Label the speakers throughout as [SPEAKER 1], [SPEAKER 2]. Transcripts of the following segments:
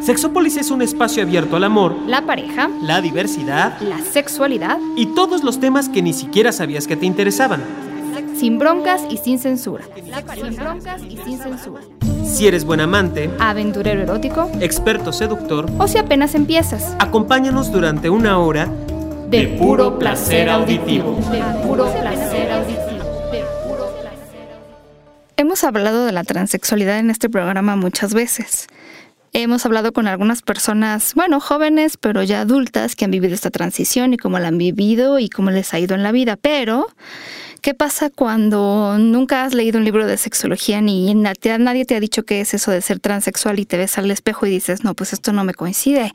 [SPEAKER 1] Sexópolis es un espacio abierto al amor,
[SPEAKER 2] la pareja,
[SPEAKER 1] la diversidad
[SPEAKER 2] la sexualidad,
[SPEAKER 1] y todos los temas que ni siquiera sabías que te interesaban.
[SPEAKER 2] sin broncas y sin censura. Sin broncas y sin censura.
[SPEAKER 1] Si eres buen amante,
[SPEAKER 2] Aventurero erótico
[SPEAKER 1] experto seductor,
[SPEAKER 2] o si apenas empiezas.
[SPEAKER 1] acompáñanos durante una hora
[SPEAKER 2] De
[SPEAKER 1] puro placer auditivo.
[SPEAKER 2] De puro placer auditivo. De puro placer Hemos hablado de la transexualidad en este programa muchas veces. Hemos hablado con algunas personas, bueno, jóvenes, pero ya adultas, que han vivido esta transición y cómo la han vivido y cómo les ha ido en la vida. Pero, ¿qué pasa cuando nunca has leído un libro de sexología ni nadie te ha dicho qué es eso de ser transexual y te ves al espejo y dices, no, pues esto no me coincide?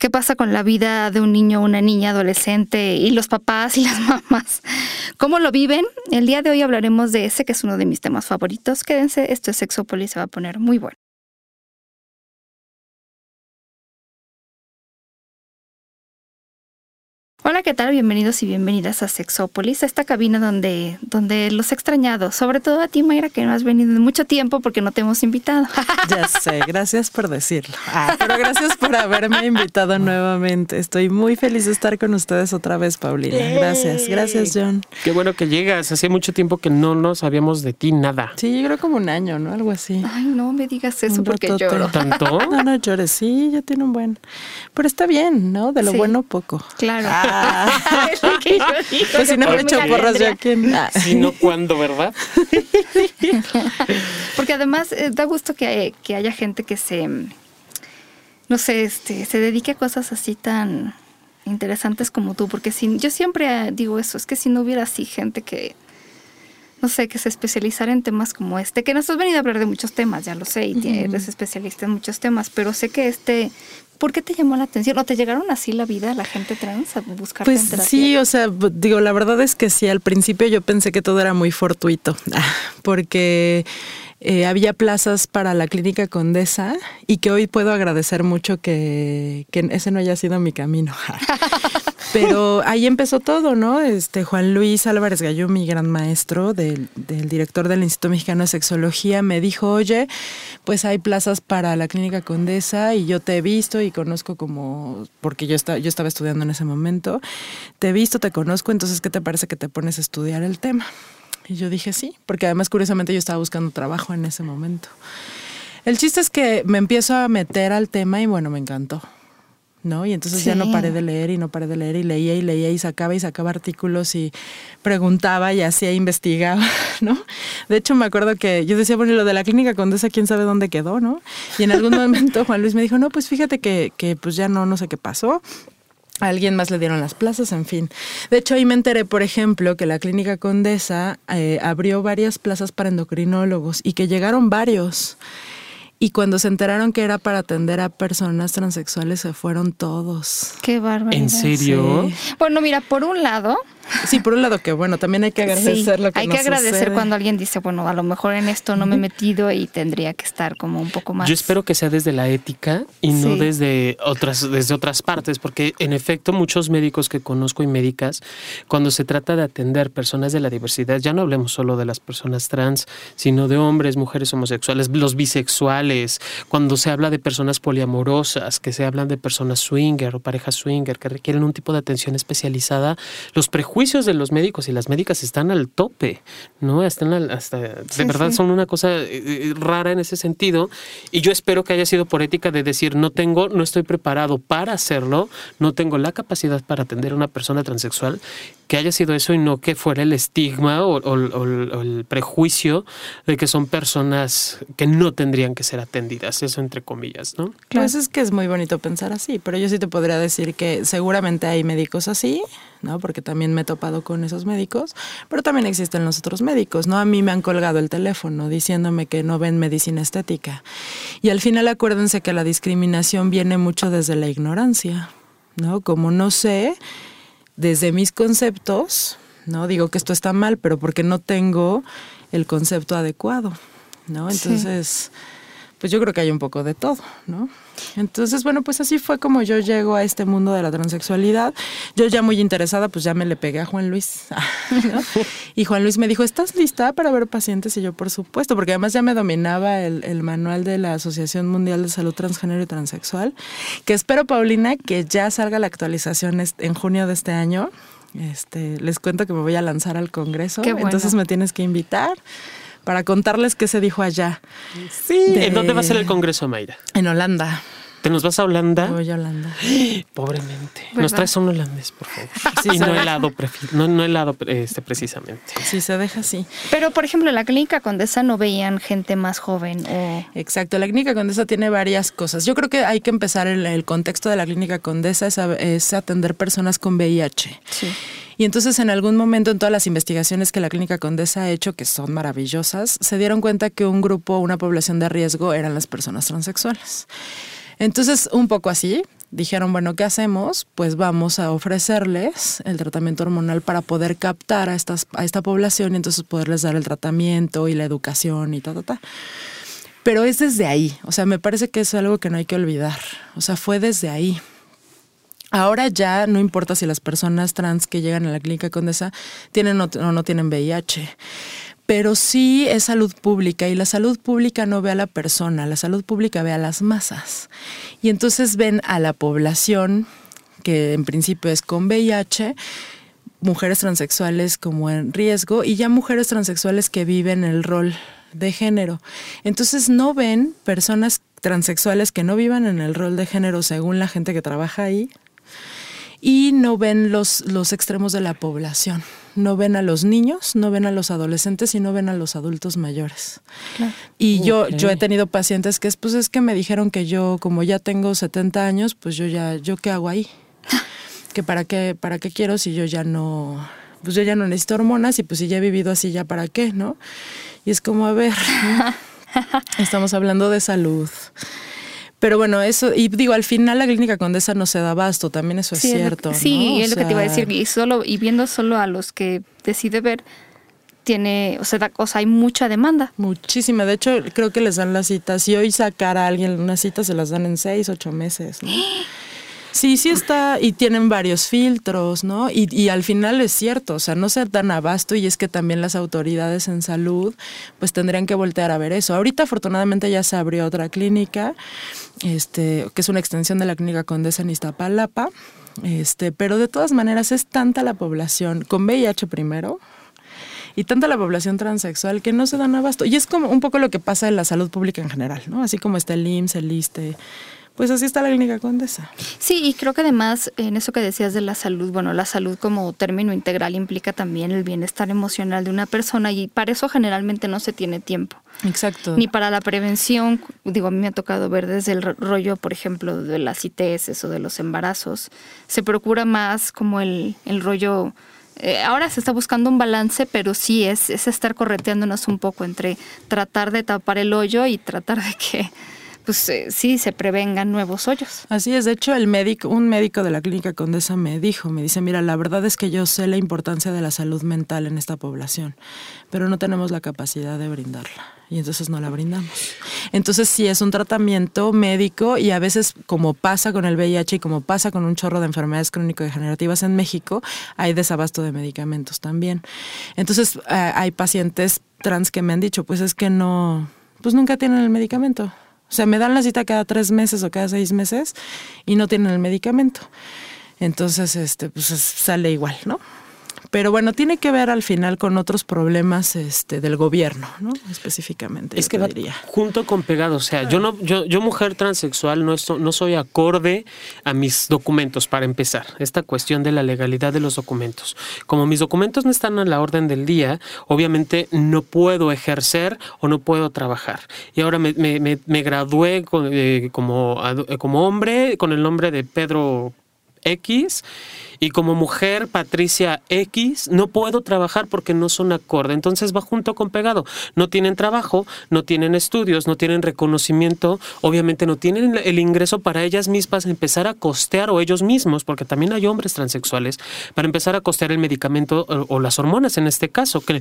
[SPEAKER 2] ¿Qué pasa con la vida de un niño, una niña, adolescente y los papás y las mamás? ¿Cómo lo viven? El día de hoy hablaremos de ese que es uno de mis temas favoritos. Quédense, esto es Sexópolis, se va a poner muy bueno. Hola, ¿qué tal? Bienvenidos y bienvenidas a Sexópolis, a esta cabina donde, donde los he extrañado, sobre todo a ti, Mayra, que no has venido en mucho tiempo porque no te hemos invitado.
[SPEAKER 3] Ya sé, gracias por decirlo. Ah, pero gracias por haberme invitado nuevamente. Estoy muy feliz de estar con ustedes otra vez, Paulina. Gracias, gracias, John.
[SPEAKER 4] Qué bueno que llegas. Hace mucho tiempo que no nos sabíamos de ti nada.
[SPEAKER 3] Sí, yo creo como un año, ¿no? Algo así.
[SPEAKER 2] Ay, no me digas eso
[SPEAKER 3] Un
[SPEAKER 2] porque lloro.
[SPEAKER 4] ¿Tanto?
[SPEAKER 3] No, no llores, sí, ya tiene un buen. Pero está bien, ¿no? De lo
[SPEAKER 2] Sí.
[SPEAKER 3] bueno poco.
[SPEAKER 2] Claro.
[SPEAKER 3] Ah.
[SPEAKER 2] Es lo que yo digo,
[SPEAKER 3] Pues si no me echo porras yo aquí. en- ah.
[SPEAKER 4] Si no, ¿cuándo, verdad?
[SPEAKER 2] Porque además eh, da gusto que, que haya gente que se, no sé, este, se dedique a cosas así tan interesantes como tú, porque si, yo siempre digo eso, es que si no hubiera así gente que, no sé, que se especializara en temas como este, que nos has venido a hablar de muchos temas, ya lo sé, y tie- eres especialista en muchos temas, pero sé que este, ¿por qué te llamó la atención? ¿O te llegaron así la vida, la gente trans, a buscarte
[SPEAKER 3] Pues sí, o sea, digo, la verdad es que sí, al principio yo pensé que todo era muy fortuito, porque eh, había plazas para la clínica Condesa y que hoy puedo agradecer mucho que, que ese no haya sido mi camino. Pero ahí empezó todo, ¿no? Este Juan Luis Álvarez Galló, mi gran maestro, del, del director del Instituto Mexicano de Sexología, me dijo, oye, pues hay plazas para la clínica Condesa y yo te he visto y conozco como, porque yo, esta- yo estaba estudiando en ese momento, te he visto, te conozco, entonces, ¿qué te parece que te pones a estudiar el tema? Y yo dije sí, porque además curiosamente yo estaba buscando trabajo en ese momento. El chiste es que me empiezo a meter al tema y bueno, me encantó. ¿no? Y entonces ya no paré de leer y no paré de leer y leía y leía y sacaba y sacaba artículos y preguntaba y hacía, investigaba, ¿no? De hecho, me acuerdo que yo decía, bueno, y lo de la clínica Condesa, quién sabe dónde quedó, ¿no? Y en algún momento Juan Luis me dijo, no, pues fíjate que, que pues ya no, no sé qué pasó. A alguien más le dieron las plazas, en fin. De hecho, ahí me enteré, por ejemplo, que la Clínica Condesa eh, abrió varias plazas para endocrinólogos y que llegaron varios. Y cuando se enteraron que era para atender a personas transexuales, se fueron todos.
[SPEAKER 2] Qué bárbaro.
[SPEAKER 4] ¿En serio?
[SPEAKER 3] Sí.
[SPEAKER 2] Bueno, mira, por un lado,
[SPEAKER 3] Sí, por un lado que bueno, también hay que agradecer
[SPEAKER 2] Sí,
[SPEAKER 3] lo que
[SPEAKER 2] hay
[SPEAKER 3] nos
[SPEAKER 2] que agradecer
[SPEAKER 3] sucede.
[SPEAKER 2] cuando alguien dice, bueno, a lo mejor en esto no me he metido y tendría que estar como un poco más.
[SPEAKER 4] Yo espero que sea desde la ética y no
[SPEAKER 2] Sí.
[SPEAKER 4] desde otras, desde otras partes, porque en efecto muchos médicos que conozco y médicas, cuando se trata de atender personas de la diversidad, ya no hablemos solo de las personas trans, sino de hombres, mujeres homosexuales, los bisexuales, cuando se habla de personas poliamorosas, que se hablan de personas swinger o parejas swinger que requieren un tipo de atención especializada, los prejuicios de los médicos y las médicas están al tope, ¿no? Están al- hasta, de
[SPEAKER 2] Sí,
[SPEAKER 4] verdad
[SPEAKER 2] sí.
[SPEAKER 4] son una cosa eh, eh, rara en ese sentido y yo espero que haya sido por ética de decir no tengo, no estoy preparado para hacerlo, no tengo la capacidad para atender a una persona transexual, que haya sido eso y no que fuera el estigma o, o- o- o el prejuicio de que son personas que no tendrían que ser atendidas, eso entre comillas, ¿no?
[SPEAKER 3] Pues es que es muy bonito pensar así, pero yo sí te podría decir que seguramente hay médicos así, ¿no? Porque también me he topado con esos médicos, pero también existen los otros médicos, ¿no? A mí me han colgado el teléfono diciéndome que no ven medicina estética. Y al final acuérdense que la discriminación viene mucho desde la ignorancia, ¿no? Como no sé, desde mis conceptos, ¿no? Digo que esto está mal, pero porque no tengo el concepto adecuado, ¿no?
[SPEAKER 2] Sí.
[SPEAKER 3] Entonces, pues yo creo que hay un poco de todo, ¿no? Entonces, bueno, pues así fue como yo llego a este mundo de la transexualidad. Yo ya muy interesada, pues ya me le pegué a Juan Luis. Y Juan Luis me dijo, ¿estás lista para ver pacientes? Y yo, por supuesto, porque además ya me dominaba el, el manual de la Asociación Mundial de Salud Transgénero y Transexual, que espero, Paulina, que ya salga la actualización en junio de este año. Este, les cuento que me voy a lanzar al Congreso, entonces me tienes que invitar para contarles qué se dijo allá.
[SPEAKER 4] Sí. ¿En dónde va a ser el Congreso, Mayra?
[SPEAKER 3] En Holanda.
[SPEAKER 4] ¿Te nos vas a Holanda?
[SPEAKER 3] Voy a Holanda.
[SPEAKER 4] Pobremente. Nos traes un holandés, por favor. Sí, no helado, no, no helado este, precisamente.
[SPEAKER 3] Sí, se deja así.
[SPEAKER 2] Pero, por ejemplo, en la clínica Condesa no veían gente más joven o...
[SPEAKER 3] Exacto, la clínica Condesa tiene varias cosas. Yo creo que hay que empezar el, el contexto de la clínica Condesa es, es atender personas con VIH. Sí. Y entonces en algún momento en todas las investigaciones que la Clínica Condesa ha hecho, que son maravillosas, se dieron cuenta que un grupo, una población de riesgo eran las personas transexuales. Entonces, un poco así, dijeron, bueno, ¿qué hacemos? Pues vamos a ofrecerles el tratamiento hormonal para poder captar a, estas, a esta población y entonces poderles dar el tratamiento y la educación y ta, ta, ta. Pero es desde ahí, o sea, me parece que es algo que no hay que olvidar, o sea, fue desde ahí. Ahora ya no importa si las personas trans que llegan a la clínica Condesa tienen o no, tienen VIH pero sí es salud pública y la salud pública no ve a la persona, la salud pública ve a las masas. Y entonces ven a la población, que en principio es con VIH, mujeres transexuales como en riesgo y ya mujeres transexuales que viven el rol de género. Entonces no ven personas transexuales que no vivan en el rol de género según la gente que trabaja ahí, y no ven los, los extremos de la población. No ven a los niños, no ven a los adolescentes y no ven a los adultos mayores. Y yo, yo he tenido pacientes que es, pues es que me dijeron que yo, como ya tengo 70 años, pues yo ya, ¿yo qué hago ahí? que para qué, para qué quiero si yo ya no, pues yo ya no necesito hormonas y pues si ya he vivido así, ya para qué, ¿no? Y es como, a ver, estamos hablando de salud. Pero bueno, eso, y digo, al final la clínica condesa no se da abasto, también eso es cierto.
[SPEAKER 2] sí, es lo que te iba a decir, y solo, y viendo solo a los que decide ver, tiene, o sea, o sea, hay mucha demanda.
[SPEAKER 3] Muchísima, de hecho, creo que les dan las citas. Si hoy sacar a alguien una cita, se las dan en seis, ocho meses. ¿no? Sí, sí está, y tienen varios filtros, ¿no? Y, y, al final es cierto, o sea, no se dan abasto y es que también las autoridades en salud pues tendrían que voltear a ver eso. Ahorita afortunadamente ya se abrió otra clínica, este, que es una extensión de la clínica Condesa en Iztapalapa, este, pero de todas maneras es tanta la población, con VIH primero, y tanta la población transexual que no se dan abasto. Y es como un poco lo que pasa en la salud pública en general, ¿no? Así como está el IMSS, el ISTE, pues así está la clínica Condesa.
[SPEAKER 2] Sí, y creo que además en eso que decías de la salud, bueno, la salud como término integral implica también el bienestar emocional de una persona y para eso generalmente no se tiene tiempo.
[SPEAKER 3] Exacto.
[SPEAKER 2] Ni para la prevención, digo, a mí me ha tocado ver desde el rollo, por ejemplo, de las ITS o de los embarazos, se procura más como el, el rollo... Eh, ahora se está buscando un balance, pero sí es, es estar correteándonos un poco entre tratar de tapar el hoyo y tratar de que pues eh, sí se prevengan nuevos hoyos.
[SPEAKER 3] Así es, de hecho el médico, un médico de la clínica Condesa me dijo, me dice, mira, la verdad es que yo sé la importancia de la salud mental en esta población, pero no tenemos la capacidad de brindarla y entonces no la brindamos. Entonces sí es un tratamiento médico y a veces como pasa con el VIH y como pasa con un chorro de enfermedades crónico-degenerativas en México, hay desabasto de medicamentos también. Entonces eh, hay pacientes trans que me han dicho, pues es que no, pues nunca tienen el medicamento. O sea, me dan la cita cada tres meses o cada seis meses y no tienen el medicamento. Entonces, este, pues sale igual, ¿no? Pero bueno, tiene que ver al final con otros problemas este, del gobierno, ¿no? Específicamente.
[SPEAKER 4] Es que va junto con pegado. O sea, yo no, yo, yo mujer transexual no, no soy acorde a mis documentos para empezar. Esta cuestión de la legalidad de los documentos. Como mis documentos no están a la orden del día, obviamente no puedo ejercer o no puedo trabajar. Y ahora me, me, gradué eh, como, como hombre con el nombre de Pedro X y como mujer, Patricia X, no puedo trabajar porque no son acorde. Entonces va junto con pegado. No tienen trabajo, no tienen estudios, no tienen reconocimiento, obviamente no tienen el ingreso para ellas mismas empezar a costear o ellos mismos, porque también hay hombres transexuales, para empezar a costear el medicamento o, las hormonas en este caso, que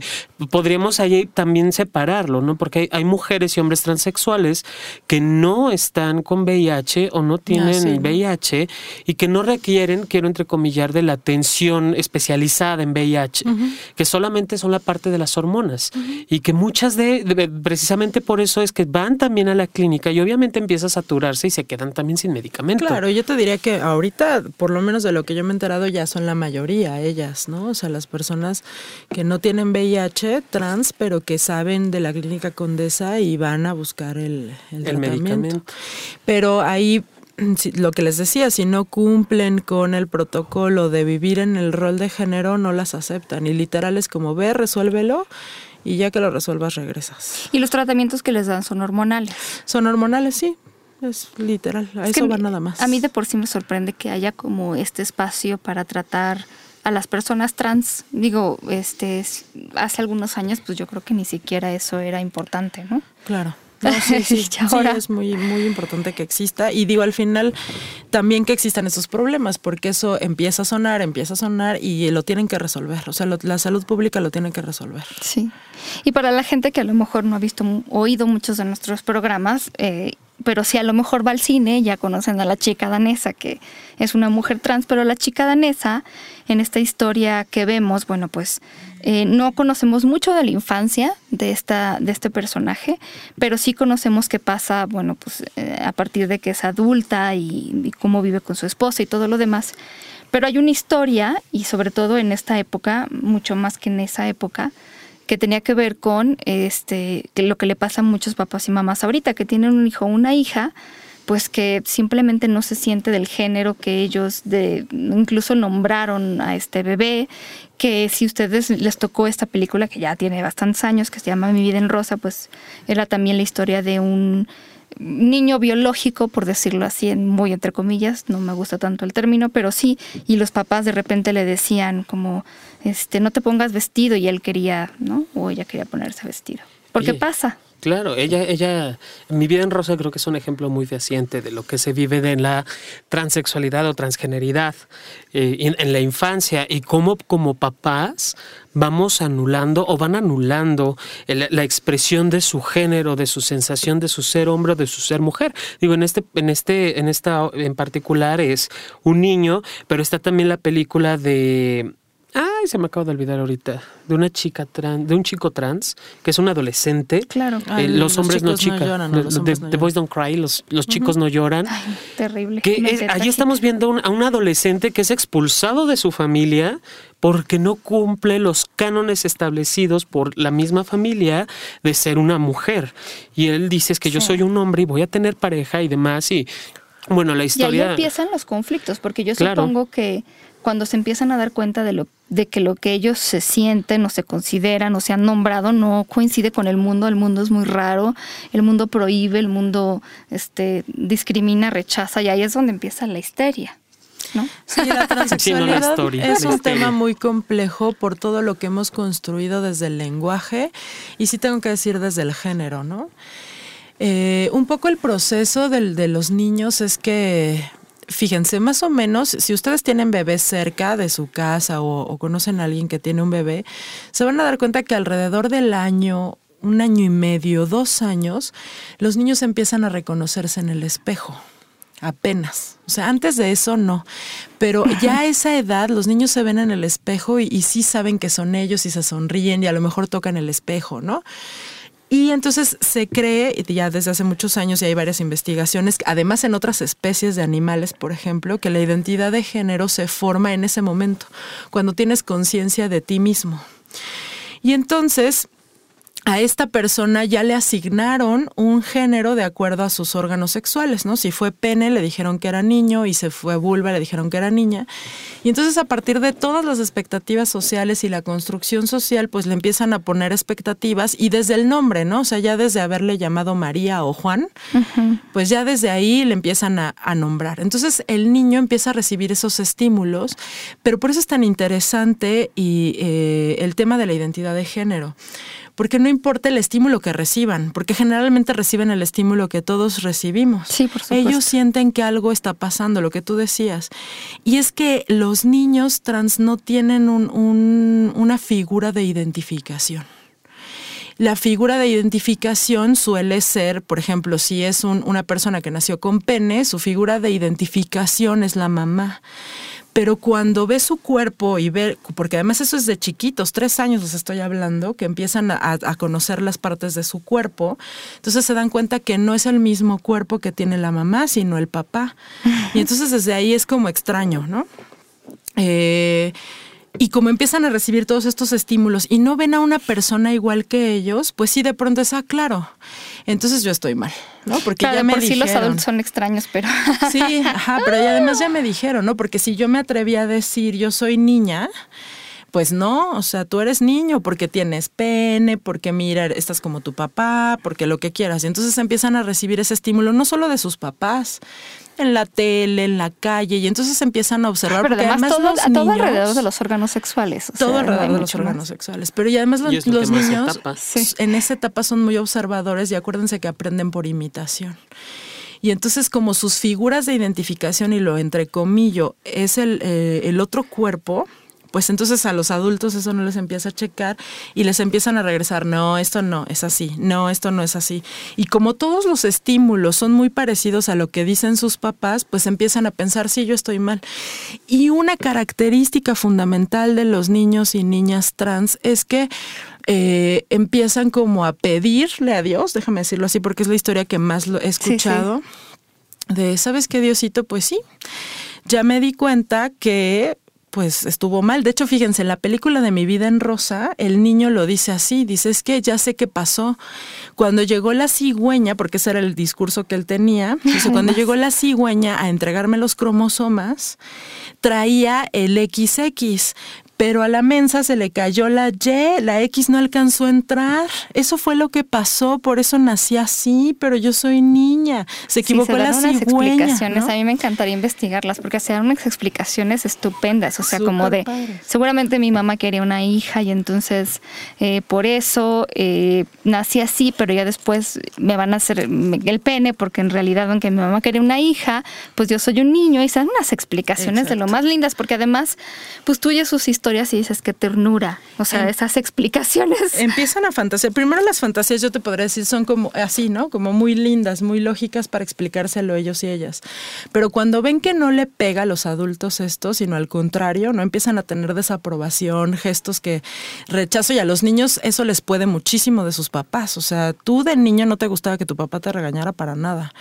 [SPEAKER 4] podríamos ahí también separarlo, ¿no? Porque hay, mujeres y hombres transexuales que no están con VIH o no tienen VIH y que no requieren, quiero entrecomillar, de la atención especializada en VIH, que solamente son la parte de las hormonas y que muchas de, precisamente por eso es que van también a la clínica y obviamente empieza a saturarse y se quedan también sin medicamento.
[SPEAKER 3] Claro, yo te diría que ahorita, por lo menos de lo que yo me he enterado, ya son la mayoría ellas, ¿no? O sea, las personas que no tienen VIH trans, pero que saben de la clínica Condesa y van a buscar el, el, medicamento. Pero ahí lo que les decía, si no cumplen con el protocolo de vivir en el rol de género, no las aceptan. Y literal es como, ve, resuélvelo y ya que lo resuelvas regresas.
[SPEAKER 2] ¿Y los tratamientos que les dan son hormonales?
[SPEAKER 3] Son hormonales, sí. Es literal, a eso va nada más.
[SPEAKER 2] A mí de por sí me sorprende que haya como este espacio para tratar a las personas trans. Digo, este hace algunos años pues yo creo que ni siquiera eso era importante, ¿no?
[SPEAKER 3] Claro. sí, sí, ahora. es muy, muy importante que exista. Y digo, al final, también que existan esos problemas, porque eso empieza a sonar, empieza a sonar y lo tienen que resolver. O sea, la salud pública lo tiene que resolver.
[SPEAKER 2] Sí. Y para la gente que a lo mejor no ha visto, oído muchos de nuestros programas, eh, pero si a lo mejor va al cine, ya conocen a la chica danesa, que es una mujer trans, pero la chica danesa, en esta historia que vemos, bueno, pues eh, no conocemos mucho de la infancia de, esta, de este personaje, pero sí conocemos qué pasa, bueno, pues eh, a partir de que es adulta y, cómo vive con su esposa y todo lo demás. Pero hay una historia, y sobre todo en esta época, mucho más que en esa época, que tenía que ver con este, que lo que le pasa a muchos papás y mamás ahorita, que tienen un hijo o una hija, pues que simplemente no se siente del género que ellos de, incluso nombraron a este bebé, que si ustedes les tocó esta película que ya tiene bastantes años, que se llama Mi vida en rosa, pues era también la historia de un niño biológico, por decirlo así, muy entre comillas, no me gusta tanto el término, pero sí, y los papás de repente le decían como, este, no te pongas vestido y él quería, ¿no? O ella quería ponerse vestido. Porque pasa.
[SPEAKER 4] Claro, ella, ella, mi vida en rosa creo que es un ejemplo muy fehaciente de lo que se vive de la transexualidad o transgeneridad eh, en, la infancia y cómo como papás vamos anulando o van anulando la expresión de su género, de su sensación de su ser hombre o de su ser mujer. Digo, en este, en este, en esta en particular es un niño, pero está también la película de Ay, se me acaba de olvidar ahorita. De una chica trans, de un chico trans, que es un adolescente.
[SPEAKER 2] Claro.
[SPEAKER 4] Eh, los, hombres no chicas. The, Boys Don't Cry, los, los chicos no lloran.
[SPEAKER 2] Ay, terrible.
[SPEAKER 4] Que allí estamos viendo a un adolescente que es expulsado de su familia porque no cumple los cánones establecidos por la misma familia de ser una mujer. Y él dice es que yo soy un hombre y voy a tener pareja y demás. Y bueno, la historia.
[SPEAKER 2] Y ahí empiezan los conflictos, porque yo supongo que cuando se empiezan a dar cuenta de lo de que lo que ellos se sienten o se consideran o se han nombrado no coincide con el mundo, el mundo es muy raro, el mundo prohíbe, el mundo este discrimina, rechaza y ahí es donde empieza la histeria. ¿No?
[SPEAKER 3] Sí, la transexualidad es un tema muy complejo por todo lo que hemos construido desde el lenguaje y sí tengo que decir desde el género, ¿no? Eh, un poco el proceso del, de los niños es que fíjense, más o menos, si ustedes tienen bebés cerca de su casa o, conocen a alguien que tiene un bebé, se van a dar cuenta que alrededor del año, un año y medio, dos años, los niños empiezan a reconocerse en el espejo. Apenas. O sea, antes de eso no. Pero ya a esa edad los niños se ven en el espejo y, y sí saben que son ellos y se sonríen y a lo mejor tocan el espejo, ¿no? Y entonces se cree, ya desde hace muchos años y hay varias investigaciones, además en otras especies de animales, por ejemplo, que la identidad de género se forma en ese momento, cuando tienes conciencia de ti mismo. Y entonces a esta persona ya le asignaron un género de acuerdo a sus órganos sexuales, ¿no? Si fue pene, le dijeron que era niño, y se fue vulva, le dijeron que era niña. Y entonces a partir de todas las expectativas sociales y la construcción social, pues le empiezan a poner expectativas y desde el nombre, ¿no? O sea, ya desde haberle llamado María o Juan, pues ya desde ahí le empiezan a, nombrar. Entonces el niño empieza a recibir esos estímulos, pero por eso es tan interesante y eh, el tema de la identidad de género porque no importa el estímulo que reciban, porque generalmente reciben el estímulo que todos recibimos.
[SPEAKER 2] Sí, por supuesto.
[SPEAKER 3] Ellos sienten que algo está pasando, lo que tú decías. Y es que los niños trans no tienen una figura de identificación. La figura de identificación suele ser, por ejemplo, si es una persona que nació con pene, su figura de identificación es la mamá pero cuando ve su cuerpo y ve, porque además eso es de chiquitos, tres años les estoy hablando, que empiezan a, conocer las partes de su cuerpo, entonces se dan cuenta que no es el mismo cuerpo que tiene la mamá, sino el papá. Y entonces desde ahí es como extraño, ¿no? Eh, y como empiezan a recibir todos estos estímulos y no ven a una persona igual que ellos, pues sí de pronto es, ah, claro, entonces yo estoy mal, ¿no?
[SPEAKER 2] Porque ya me por sí los adultos son extraños, pero...
[SPEAKER 3] Sí, ajá, pero además ya me dijeron, ¿no? Porque si yo me atreví a decir yo soy niña, pues no, o sea, tú eres niño porque tienes pene, porque mira, estás como tu papá, porque lo que quieras. Y entonces empiezan a recibir ese estímulo no solo de sus papás, en la tele, en la calle, y entonces empiezan a observar.
[SPEAKER 2] Pero además, todo, todo, alrededor de los órganos sexuales.
[SPEAKER 3] todo alrededor de los órganos sexuales. Pero y además los, niños en esa etapa son muy observadores y acuérdense que aprenden por imitación. Y entonces como sus figuras de identificación y lo entre comillo es el, eh, el otro cuerpo, pues entonces a los adultos eso no les empieza a checar y les empiezan a regresar, no, esto no es así, no, esto no es así. Y como todos los estímulos son muy parecidos a lo que dicen sus papás, pues empiezan a pensar, sí, yo estoy mal. Y una característica fundamental de los niños y niñas trans es que eh, empiezan como a pedirle a Dios, déjame decirlo así porque es la historia que más lo he escuchado, de, ¿sabes qué, Diosito? Pues sí, ya me di cuenta que pues estuvo mal. De hecho, fíjense, en la película de Mi vida en rosa, el niño lo dice así, dice, es que ya sé qué pasó. Cuando llegó la cigüeña, porque ese era el discurso que él tenía, dice, cuando llegó la cigüeña a entregarme los cromosomas, traía el XX, pero a la mensa se le cayó la Y, la X no alcanzó a entrar. Eso fue lo que pasó, por eso nací así, pero yo soy niña. Se equivocó sí, se dan unas
[SPEAKER 2] explicaciones, a mí me encantaría investigarlas porque se dan unas explicaciones estupendas, o sea, como de seguramente mi mamá quería una hija y entonces eh, por eso eh, nací así, pero ya después me van a hacer el pene porque en realidad aunque mi mamá quería una hija, pues yo soy un niño y se dan unas explicaciones de lo más lindas porque además pues tú sus historias y dices que ternura. O sea, em, esas explicaciones.
[SPEAKER 3] Empiezan a fantasear. Primero las fantasías, yo te podría decir, son como así, ¿no? Como muy lindas, muy lógicas para explicárselo ellos y ellas. Pero cuando ven que no le pega a los adultos esto, sino al contrario, no empiezan a tener desaprobación, gestos que rechazo y a los niños eso les puede muchísimo de sus papás. O sea, tú de niño no te gustaba que tu papá te regañara para nada.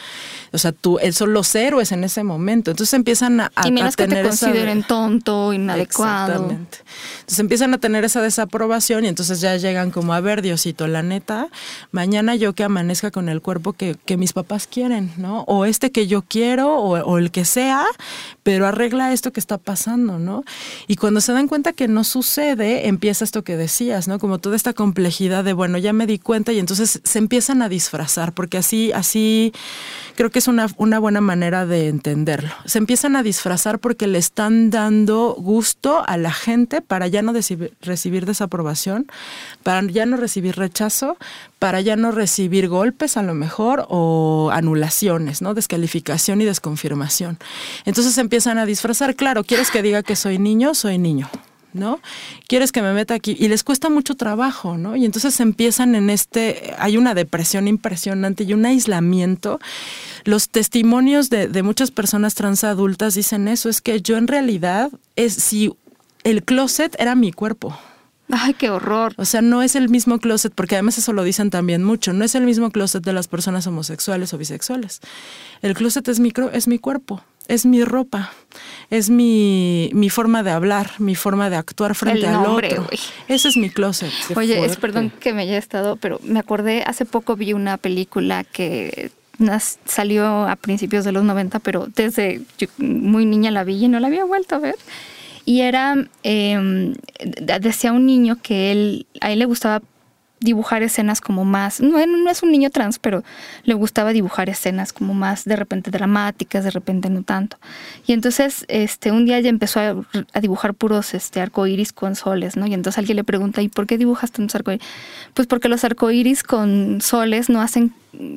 [SPEAKER 3] O sea, tú, son los héroes en ese momento. Entonces empiezan a,
[SPEAKER 2] y menos que te consideren tonto, inadecuado. Exactamente.
[SPEAKER 3] Entonces empiezan a tener esa desaprobación y entonces ya llegan como a ver, Diosito, la neta, mañana yo que amanezca con el cuerpo que, mis papás quieren, ¿no? O este que yo quiero o, o, el que sea, pero arregla esto que está pasando, ¿no? Y cuando se dan cuenta que no sucede, empieza esto que decías, ¿no? Como toda esta complejidad de, bueno, ya me di cuenta y entonces se empiezan a disfrazar, porque así, así creo que es una, una buena manera de entenderlo. Se empiezan a disfrazar porque le están dando gusto a la gente para ya no recibir desaprobación, para ya no recibir rechazo, para ya no recibir golpes a lo mejor o anulaciones, ¿no? Descalificación y desconfirmación. Entonces empiezan a disfrazar, claro, ¿quieres que diga que soy niño? Soy niño. ¿No? ¿Quieres que me meta aquí? Y les cuesta mucho trabajo, ¿no? Y entonces empiezan en este, hay una depresión impresionante y un aislamiento. Los testimonios de, de muchas personas trans adultas dicen eso, es que yo en realidad, es, si el closet era mi cuerpo.
[SPEAKER 2] Ay, qué horror.
[SPEAKER 3] O sea, no es el mismo closet, porque además eso lo dicen también mucho, no es el mismo closet de las personas homosexuales o bisexuales. El closet es mi, es mi cuerpo, es mi ropa, es mi, mi forma de hablar, mi forma de actuar frente
[SPEAKER 2] El
[SPEAKER 3] al
[SPEAKER 2] nombre,
[SPEAKER 3] otro.
[SPEAKER 2] güey.
[SPEAKER 3] Ese es mi closet.
[SPEAKER 4] Qué
[SPEAKER 2] Oye, es, perdón que me haya estado, pero me acordé, hace poco vi una película que nas- salió a principios de los 90, pero desde yo muy niña la vi y no la había vuelto a ver. Y era, eh, decía un niño que él, a él le gustaba dibujar escenas como más, no, no es un niño trans, pero le gustaba dibujar escenas como más de repente dramáticas, de repente no tanto. Y entonces este un día ya empezó a, a dibujar puros este arcoíris con soles, ¿no? Y entonces alguien le pregunta, ¿y por qué dibujas tantos arcoíris? Pues porque los arcoíris con soles no hacen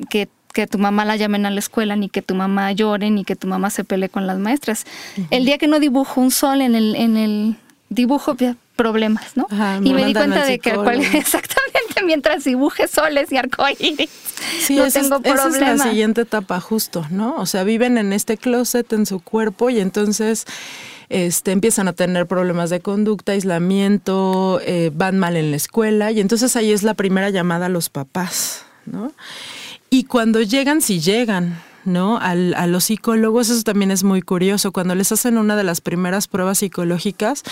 [SPEAKER 2] que que tu mamá la llamen a la escuela, ni que tu mamá llore, ni que tu mamá se pelee con las maestras. El día que no dibujo un sol en el, en el dibujo, problemas, ¿no?
[SPEAKER 3] Ajá,
[SPEAKER 2] y me di cuenta de que cual- exactamente mientras dibuje soles y arcoíris,
[SPEAKER 3] Sí,
[SPEAKER 2] no
[SPEAKER 3] esa, es-
[SPEAKER 2] tengo
[SPEAKER 3] esa es
[SPEAKER 2] problema.
[SPEAKER 3] la siguiente etapa justo, ¿no? O sea, viven en este closet en su cuerpo y entonces este, empiezan a tener problemas de conducta, aislamiento, eh, van mal en la escuela y entonces ahí es la primera llamada a los papás, ¿no? Y cuando llegan, si llegan, ¿no? Al- a los psicólogos, eso también es muy curioso. Cuando les hacen una de las primeras pruebas psicológicas,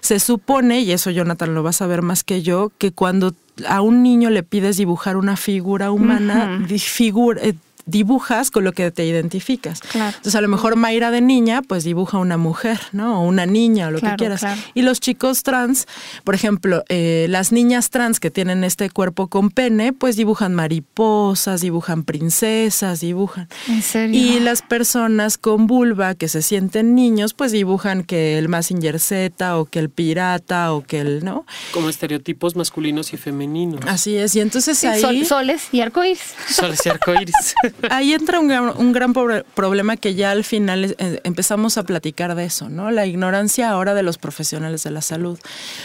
[SPEAKER 3] se supone, y eso Jonathan lo va a saber más que yo, que cuando a un niño le pides dibujar una figura humana,
[SPEAKER 2] Ujú.
[SPEAKER 3] di- figur- eh, dibujas con lo que te identificas.
[SPEAKER 2] Claro.
[SPEAKER 3] Entonces, a lo mejor Mayra de niña, pues dibuja una mujer, ¿no? O una niña, o lo
[SPEAKER 2] Claro,
[SPEAKER 3] que quieras.
[SPEAKER 2] claro.
[SPEAKER 3] Y los chicos trans, por ejemplo, eh, las niñas trans que tienen este cuerpo con pene, pues dibujan mariposas, dibujan princesas, dibujan.
[SPEAKER 2] En serio.
[SPEAKER 3] Y las personas con vulva que se sienten niños, pues dibujan que el Mazinger Z o que el pirata o que el, ¿no?
[SPEAKER 4] Como estereotipos masculinos y femeninos.
[SPEAKER 3] Así es. Y entonces
[SPEAKER 2] Sí,
[SPEAKER 3] ahí...
[SPEAKER 2] sol- soles y arcoíris.
[SPEAKER 4] Soles y arcoíris.
[SPEAKER 3] Ahí entra un gran, un gran problema que ya al final eh, empezamos a platicar de eso, ¿no? La ignorancia ahora de los profesionales de la salud.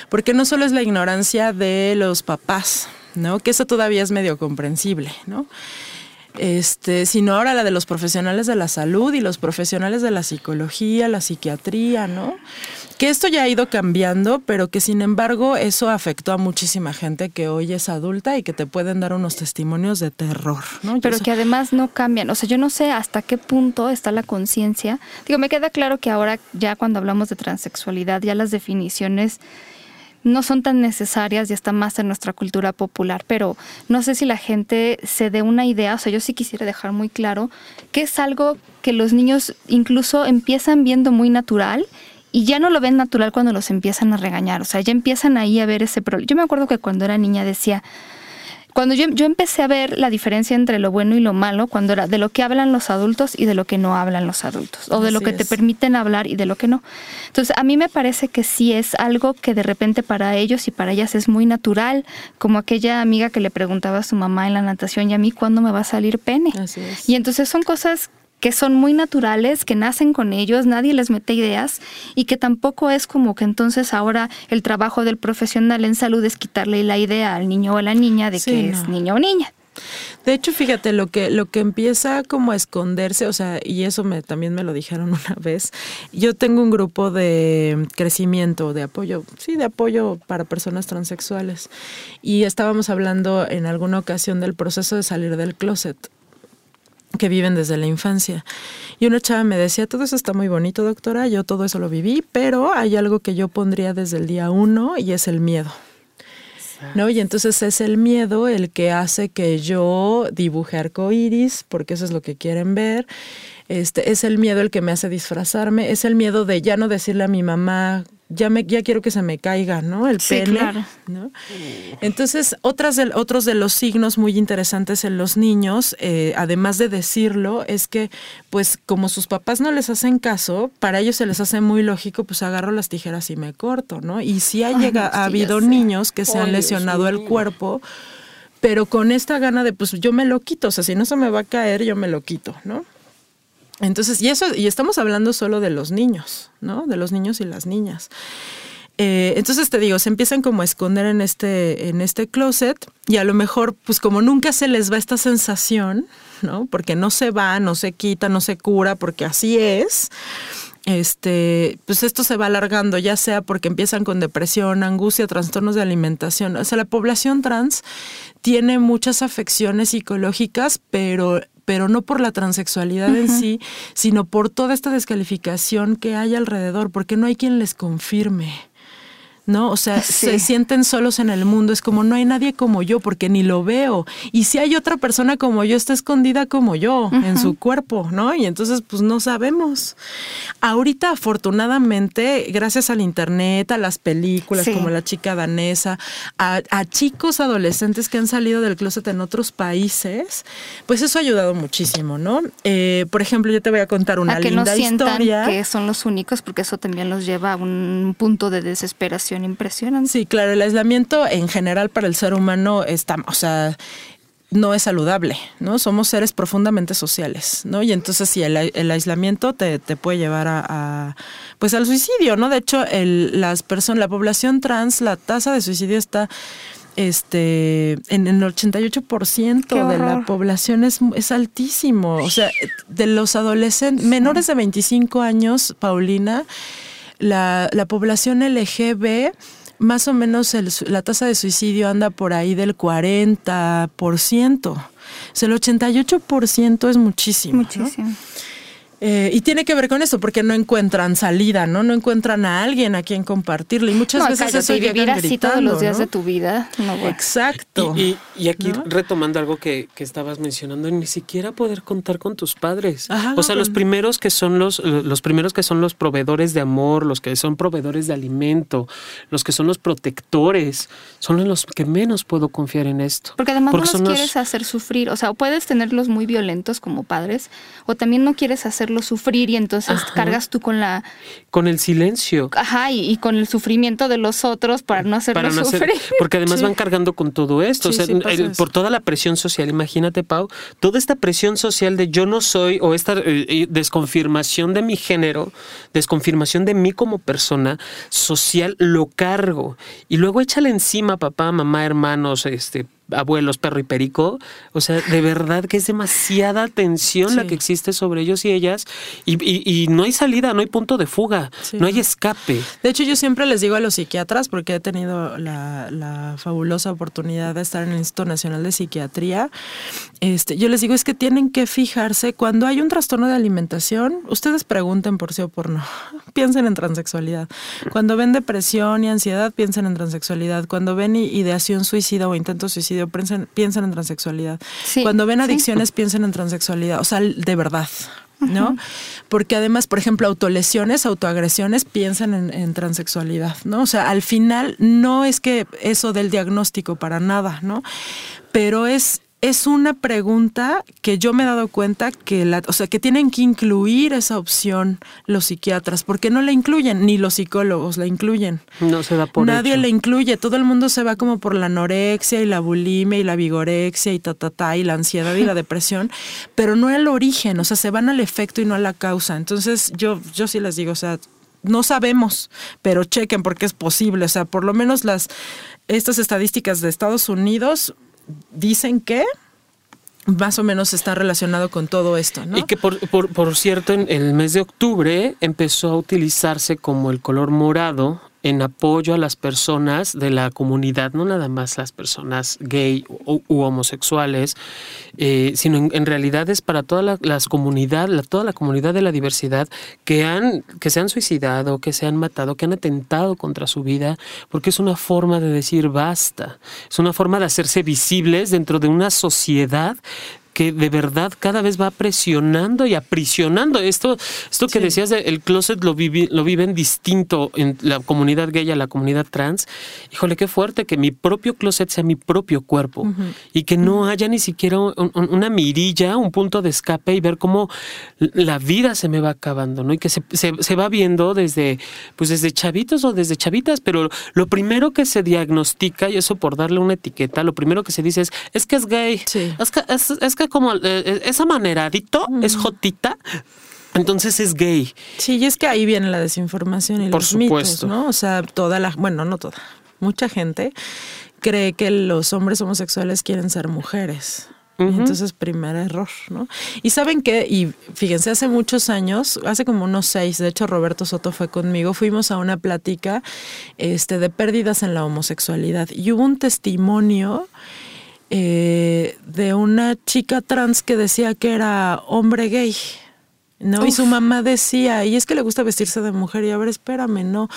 [SPEAKER 3] Porque no solo es la ignorancia de los papás, ¿no? Que eso todavía es medio comprensible, ¿no? Este, sino ahora la de los profesionales de la salud y los profesionales de la psicología, la psiquiatría, ¿no? Que esto ya ha ido cambiando, pero que sin embargo eso afectó a muchísima gente que hoy es adulta y que te pueden dar unos testimonios de terror, ¿no?
[SPEAKER 2] Pero que además no cambian. O sea, yo no sé hasta qué punto está la conciencia. Digo, me queda claro que ahora ya cuando hablamos de transexualidad, ya las definiciones no son tan necesarias y están más en nuestra cultura popular, pero no sé si la gente se dé una idea, o sea, yo sí quisiera dejar muy claro que es algo que los niños incluso empiezan viendo muy natural y ya no lo ven natural cuando los empiezan a regañar, o sea, ya empiezan ahí a ver ese problema. Yo me acuerdo que cuando era niña decía, cuando yo, yo empecé a ver la diferencia entre lo bueno y lo malo, cuando era de lo que hablan los adultos y de lo que no hablan los adultos, o de lo que te permiten hablar y de lo que no. Entonces, a mí me parece que sí es algo que de repente para ellos y para ellas es muy natural, como aquella amiga que le preguntaba a su mamá en la natación, ¿y a mí cuándo me va a salir pene?
[SPEAKER 3] Así es.
[SPEAKER 2] Y entonces son cosas que son muy naturales, que nacen con ellos, nadie les mete ideas y que tampoco es como que entonces ahora el trabajo del profesional en salud es quitarle la idea al niño o a la niña de
[SPEAKER 3] Sí,
[SPEAKER 2] que
[SPEAKER 3] no.
[SPEAKER 2] es niño o niña.
[SPEAKER 3] De hecho, fíjate, lo que, lo que empieza como a esconderse, o sea, y eso me, también me lo dijeron una vez, yo tengo un grupo de crecimiento, de apoyo, sí, de apoyo para personas transexuales. Y estábamos hablando en alguna ocasión del proceso de salir del closet que viven desde la infancia. Y una chava me decía, todo eso está muy bonito, doctora, yo todo eso lo viví, pero hay algo que yo pondría desde el día uno y es el miedo. ¿no? Y entonces es el miedo el que hace que yo dibuje arcoíris, porque eso es lo que quieren ver. Este, es el miedo el que me hace disfrazarme, es el miedo de ya no decirle a mi mamá, ya me, ya quiero que se me caiga, ¿no? El
[SPEAKER 2] Sí,
[SPEAKER 3] pene.
[SPEAKER 2] claro.
[SPEAKER 3] ¿no? Entonces, otras otros de los signos muy interesantes en los niños, eh, además de decirlo, es que, pues, como sus papás no les hacen caso, para ellos se les hace muy lógico, pues agarro las tijeras y me corto, ¿no? Y sí ha, llega, ha habido niños que se
[SPEAKER 4] Ay,
[SPEAKER 3] han lesionado el cuerpo, pero con esta gana de, pues, yo me lo quito, o sea, si no se me va a caer, yo me lo quito, ¿no? Entonces, y eso, y estamos hablando solo de los niños, ¿no? De los niños y las niñas. Eh, entonces te digo, se empiezan como a esconder en este, en este closet y a lo mejor, pues como nunca se les va esta sensación, ¿no? Porque no se va, no se quita, no se cura, porque así es. Este, pues esto se va alargando, ya sea porque empiezan con depresión, angustia, trastornos de alimentación. O sea, la población trans tiene muchas afecciones psicológicas, pero pero no por la transexualidad en sí, sino por toda esta descalificación que hay alrededor, porque no hay quien les confirme. ¿No? O sea, se sienten solos en el mundo. Es como no hay nadie como yo porque ni lo veo. Y si hay otra persona como yo, está escondida como yo en su cuerpo, ¿no? Y entonces, pues no sabemos. Ahorita, afortunadamente, gracias al internet, a las películas como La chica danesa, a, chicos adolescentes que han salido del closet en otros países, pues eso ha ayudado muchísimo, ¿no? Eh, por ejemplo, yo te voy a contar una
[SPEAKER 2] a que
[SPEAKER 3] linda
[SPEAKER 2] no sientan
[SPEAKER 3] historia.
[SPEAKER 2] Que son los únicos, porque eso también los lleva a un punto de desesperación impresionante.
[SPEAKER 3] Sí, claro, el aislamiento en general para el ser humano está, o sea, no es saludable, ¿no? Somos seres profundamente sociales, ¿no? Y entonces sí, el, aislamiento te, puede llevar a, pues al suicidio, ¿no? De hecho, el, las personas, la población trans, la tasa de suicidio está este en el 88% de la población es, es altísimo. O sea, de los adolescentes menores de 25 años, Paulina, la, la población LGB, más o menos la tasa de suicidio anda por ahí del 40%. O sea, el 88% es muchísimo.
[SPEAKER 2] Muchísimo.
[SPEAKER 3] Eh, y tiene que ver con eso, porque no encuentran salida, ¿no? No encuentran a alguien a quien compartirle. Y muchas veces eso
[SPEAKER 2] y vivir así todos los días de tu vida.
[SPEAKER 3] Exacto.
[SPEAKER 4] Y, aquí retomando algo que, estabas mencionando, ni siquiera poder contar con tus padres. o sea, los primeros que son los, los primeros que son los proveedores de amor, los que son proveedores de alimento, los que son los protectores, son los que menos puedo confiar en esto.
[SPEAKER 2] Porque además no los quieres hacer sufrir. O sea, puedes tenerlos muy violentos como padres, o también no quieres hacer sufrir y entonces cargas tú con la...
[SPEAKER 4] Con el silencio.
[SPEAKER 2] Ajá, y, con el sufrimiento de los otros para no hacerlo sufrir.
[SPEAKER 4] porque además van cargando con todo esto, o sea, por toda la presión social, imagínate Pau, toda esta presión social de yo no soy o esta eh, eh, desconfirmación de mi género, desconfirmación de mí como persona social, lo cargo. Y luego échale encima papá, mamá, hermanos, este abuelos, perro y perico. O sea, de verdad que es demasiada tensión la que existe sobre ellos y ellas y, no hay salida, no hay punto de fuga, no hay escape.
[SPEAKER 3] De hecho, yo siempre les digo a los psiquiatras, porque he tenido la, fabulosa oportunidad de estar en el Instituto Nacional de Psiquiatría, este, yo les digo es que tienen que fijarse cuando hay un trastorno de alimentación, ustedes pregunten por sí o por no, piensen en transexualidad. Cuando ven depresión y ansiedad, piensen en transexualidad. Cuando ven ideación suicida o intento suicidio, piensen, en transexualidad. Cuando ven adicciones, piensen en transexualidad. O sea, de verdad. ¿No? Porque además, por ejemplo, autolesiones, autoagresiones, piensan en, en, transexualidad, ¿no? O sea, al final no es que eso del diagnóstico para nada, ¿no? Pero es es una pregunta que yo me he dado cuenta que la, o sea, que tienen que incluir esa opción los psiquiatras, porque no la incluyen, ni los psicólogos la incluyen.
[SPEAKER 4] No se da por
[SPEAKER 3] Nadie la incluye, todo el mundo se va como por la anorexia y la bulimia y la vigorexia y ta ta ta y la ansiedad y la depresión, pero no el origen, o sea, se van al efecto y no a la causa. Entonces, yo yo sí les digo, o sea, no sabemos, pero chequen porque es posible, o sea, por lo menos las estas estadísticas de Estados Unidos dicen que más o menos está relacionado con todo esto, ¿no?
[SPEAKER 4] Y que por, por, por, cierto, en el mes de octubre empezó a utilizarse como el color morado en apoyo a las personas de la comunidad, no nada más las personas gay u, homosexuales, eh, sino en, realidad es para toda la comunidad, toda la comunidad de la diversidad que han, que se han suicidado, que se han matado, que han atentado contra su vida, porque es una forma de decir basta, es una forma de hacerse visibles dentro de una sociedad que de verdad cada vez va presionando y aprisionando. Esto, esto que decías del el closet lo, lo viven distinto en la comunidad gay a la comunidad trans. Híjole, qué fuerte que mi propio closet sea mi propio cuerpo y que no haya ni siquiera una mirilla, un punto de escape y ver cómo la vida se me va acabando, ¿no? Y que se, se, va viendo desde, pues desde chavitos o desde chavitas, pero lo primero que se diagnostica, y eso por darle una etiqueta, lo primero que se dice es, es que es gay, es, que, es que como eh, esa maneradito es jotita. Entonces es gay.
[SPEAKER 3] Sí, y es que ahí viene la desinformación y Por los supuesto. ¿no? O sea, toda la, bueno, no toda, mucha gente cree que los hombres homosexuales quieren ser mujeres. Entonces, primer error, ¿no? Y saben qué, y fíjense, hace muchos años, hace como unos seis, de hecho Roberto Soto fue conmigo, fuimos a una plática este, de pérdidas en la homosexualidad y hubo un testimonio eh, de una chica trans que decía que era hombre gay. ¿no? Y su mamá decía, y es que le gusta vestirse de mujer, y a ver, espérame, ¿no?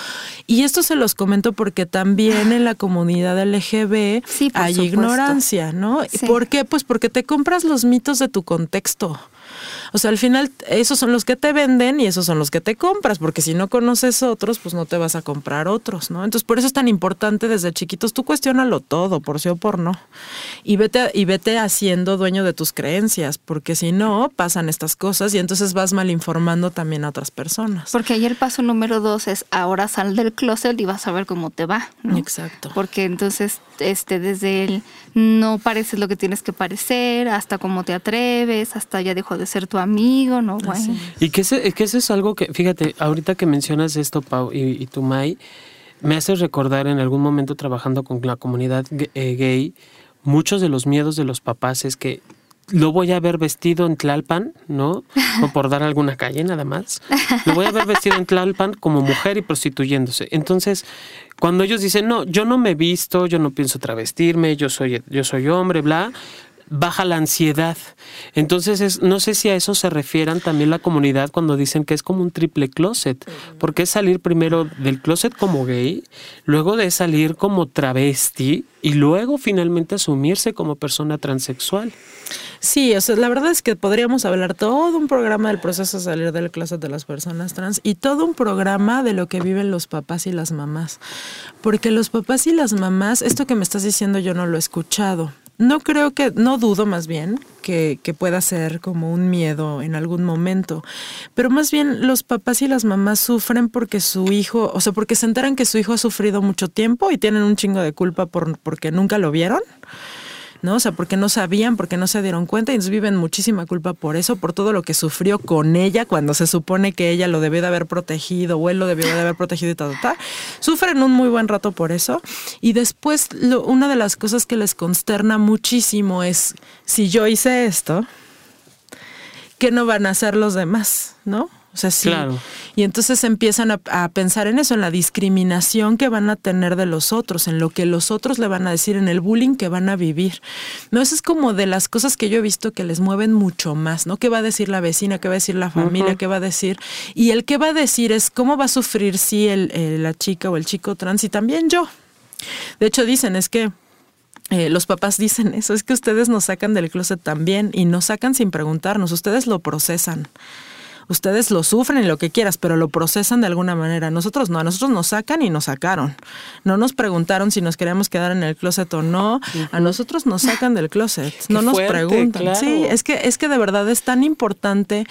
[SPEAKER 3] Y esto se los comento porque también en la comunidad LGB hay ignorancia, ¿no? ¿Por qué? Pues porque te compras los mitos de tu contexto. O sea, al final esos son los que te venden y esos son los que te compras, porque si no conoces otros, pues no te vas a comprar otros, ¿no? Entonces, por eso es tan importante desde chiquitos, tú cuestionalo todo, por sí o por no. Y vete, y vete haciendo dueño de tus creencias, porque si no, pasan estas cosas y entonces vas mal informando también a otras personas.
[SPEAKER 2] Porque ahí el paso número dos es ahora sal del closet y vas a ver cómo te va.
[SPEAKER 3] Exacto.
[SPEAKER 2] Porque entonces, este, desde el no pareces lo que tienes que parecer, hasta cómo te atreves, hasta ya dejó de ser tu amigo, ¿no? Bueno.
[SPEAKER 4] Y que, que eso es algo que, fíjate, ahorita que mencionas esto, Pau, y, y tu Mai, me hace recordar en algún momento trabajando con la comunidad eh, gay, muchos de los miedos de los papás es que lo voy a ver vestido en Tlalpan, ¿no? O por dar alguna calle nada más. Lo voy a ver vestido en Tlalpan como mujer y prostituyéndose. Entonces, cuando ellos dicen, no, yo no me visto, yo no pienso travestirme, yo soy, yo soy hombre, bla, baja la ansiedad. Entonces, es, no sé si a eso se refieran también la comunidad cuando dicen que es como un triple closet, porque es salir primero del closet como gay, luego de salir como travesti y luego finalmente asumirse como persona transexual.
[SPEAKER 3] Sí, o sea, la verdad es que podríamos hablar todo un programa del proceso de salir del closet de las personas trans y todo un programa de lo que viven los papás y las mamás. Porque los papás y las mamás, esto que me estás diciendo yo no lo he escuchado. No creo que, no dudo más bien que, que, pueda ser como un miedo en algún momento, pero más bien los papás y las mamás sufren porque su hijo, o sea, porque se enteran que su hijo ha sufrido mucho tiempo y tienen un chingo de culpa por, porque nunca lo vieron. ¿No? O sea, porque no sabían, porque no se dieron cuenta y entonces viven muchísima culpa por eso, por todo lo que sufrió con ella cuando se supone que ella lo debió de haber protegido o él lo debió de haber protegido y tal, tal. Sufren un muy buen rato por eso y después lo, una de las cosas que les consterna muchísimo es si yo hice esto, ¿qué no van a hacer los demás, no? O sea, sí. Y entonces empiezan a, pensar en eso, en la discriminación que van a tener de los otros, en lo que los otros le van a decir, en el bullying que van a vivir. No, eso es como de las cosas que yo he visto que les mueven mucho más, ¿no? ¿Qué va a decir la vecina? ¿Qué va a decir la familia? ¿Qué va a decir? Y el que va a decir es cómo va a sufrir si el, la chica o el chico trans y también yo. De hecho, dicen, es que eh, los papás dicen eso, es que ustedes nos sacan del closet también y nos sacan sin preguntarnos, ustedes lo procesan ustedes lo sufren y lo que quieras, pero lo procesan de alguna manera. Nosotros no, a nosotros nos sacan y nos sacaron. No nos preguntaron si nos queríamos quedar en el closet o no. A nosotros nos sacan del closet, no nos preguntan. Sí, es que es que de verdad es tan importante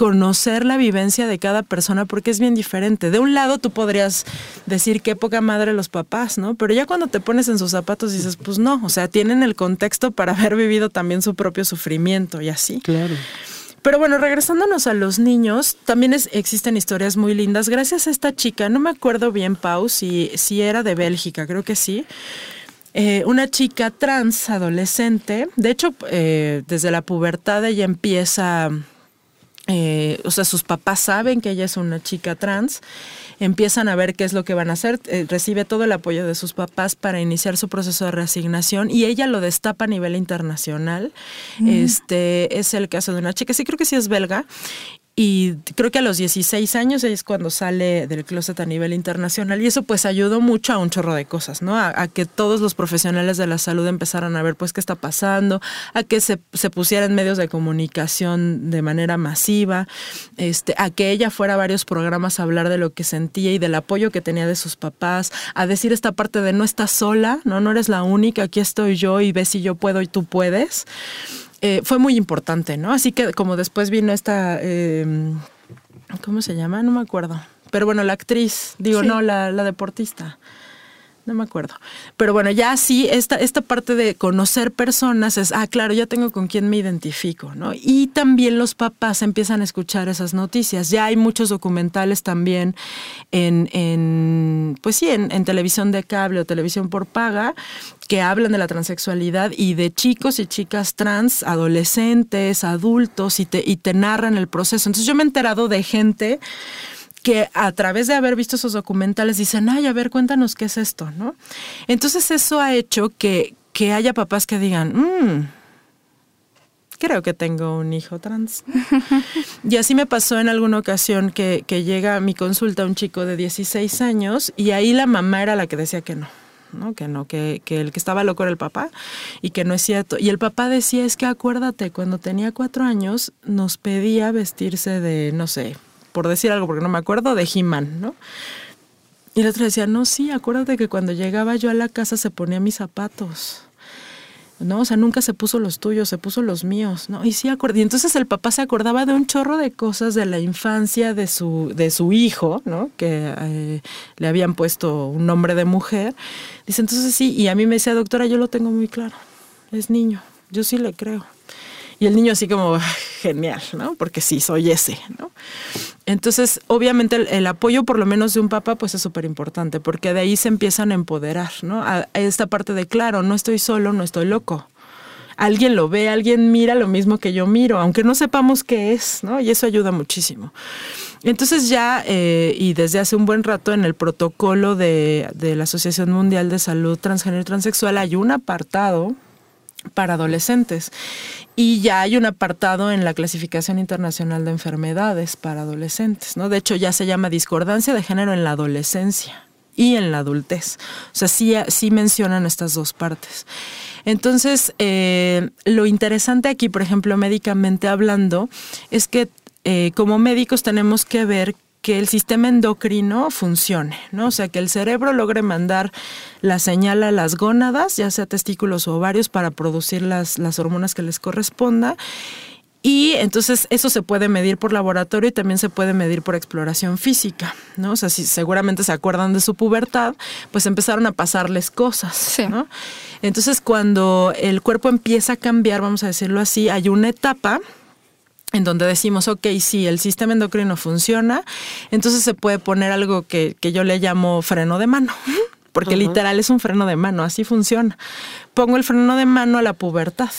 [SPEAKER 3] conocer la vivencia de cada persona porque es bien diferente. De un lado tú podrías decir qué poca madre los papás, ¿no? Pero ya cuando te pones en sus zapatos dices, pues no, o sea, tienen el contexto para haber vivido también su propio sufrimiento y así.
[SPEAKER 4] Claro.
[SPEAKER 3] Pero bueno, regresándonos a los niños, también existen historias muy lindas. Gracias a esta chica, no me acuerdo bien, Pau, si, si era de Bélgica, creo que sí. Eh, una chica trans adolescente, de hecho, eh, desde la pubertad ella empieza, eh, o sea, sus papás saben que ella es una chica trans empiezan a ver qué es lo que van a hacer, eh, recibe todo el apoyo de sus papás para iniciar su proceso de reasignación y ella lo destapa a nivel internacional. Este es el caso de una chica, sí creo que sí es belga, y creo que a los 16 años es cuando sale del closet a nivel internacional y eso pues ayudó mucho a un chorro de cosas, ¿no? A, que todos los profesionales de la salud empezaran a ver pues qué está pasando, a que se, se pusieran medios de comunicación de manera masiva, este, a que ella fuera a varios programas a hablar de lo que sentía y del apoyo que tenía de sus papás, a decir esta parte de no estás sola, no, no eres la única, aquí estoy yo y ve si yo puedo y tú puedes. Eh, fue muy importante, ¿no? Así que como después vino esta, eh, ¿cómo se llama? No me acuerdo. Pero bueno, la actriz, digo, no, la, la deportista no me acuerdo. Pero bueno, ya sí, esta, esta parte de conocer personas es, ah, claro, ya tengo con quién me identifico, ¿no? Y también los papás empiezan a escuchar esas noticias. Ya hay muchos documentales también en, en pues sí, en, televisión de cable o televisión por paga que hablan de la transexualidad y de chicos y chicas trans, adolescentes, adultos, y te, y te narran el proceso. Entonces yo me he enterado de gente que a través de haber visto esos documentales dicen, ay, a ver, cuéntanos qué es esto, ¿no? Entonces eso ha hecho que, que haya papás que digan, mmm, creo que tengo un hijo trans. y así me pasó en alguna ocasión que, que llega a mi consulta un chico de 16 años y ahí la mamá era la que decía que no. ¿no? Que no, que, que, el que estaba loco era el papá y que no es cierto. Y el papá decía, es que acuérdate, cuando tenía cuatro años nos pedía vestirse de, no sé, por decir algo, porque no me acuerdo, de He-Man, ¿no? Y el otro decía, no, sí, acuérdate que cuando llegaba yo a la casa se ponía mis zapatos. ¿no? O sea, nunca se puso los tuyos, se puso los míos, ¿no? Y sí acordé. Y entonces el papá se acordaba de un chorro de cosas de la infancia de su, de su hijo, ¿no? Que eh, le habían puesto un nombre de mujer. Dice, entonces sí, y a mí me decía, doctora, yo lo tengo muy claro, es niño, yo sí le creo. Y el niño así como, genial, ¿no? Porque sí, soy ese, ¿no? Entonces, obviamente el, apoyo por lo menos de un papá pues es súper importante, porque de ahí se empiezan a empoderar, ¿no? A, esta parte de, claro, no estoy solo, no estoy loco. Alguien lo ve, alguien mira lo mismo que yo miro, aunque no sepamos qué es, ¿no? Y eso ayuda muchísimo. Entonces ya, eh, y desde hace un buen rato en el protocolo de, de la Asociación Mundial de Salud Transgénero y Transexual hay un apartado para adolescentes. Y ya hay un apartado en la clasificación internacional de enfermedades para adolescentes, ¿no? De hecho, ya se llama discordancia de género en la adolescencia y en la adultez. O sea, sí, sí mencionan estas dos partes. Entonces, eh, lo interesante aquí, por ejemplo, médicamente hablando, es que eh, como médicos tenemos que ver que el sistema endocrino funcione, ¿no? O sea, que el cerebro logre mandar la señal a las gónadas, ya sea testículos o ovarios, para producir las, las hormonas que les corresponda. Y entonces eso se puede medir por laboratorio y también se puede medir por exploración física, ¿no? O sea, si seguramente se acuerdan de su pubertad, pues empezaron a pasarles cosas, ¿no? Entonces cuando el cuerpo empieza a cambiar, vamos a decirlo así, hay una etapa en donde decimos, ok, sí, el sistema endocrino funciona, entonces se puede poner algo que, yo le llamo freno de mano, porque literal es un freno de mano, así funciona. Pongo el freno de mano a la pubertad.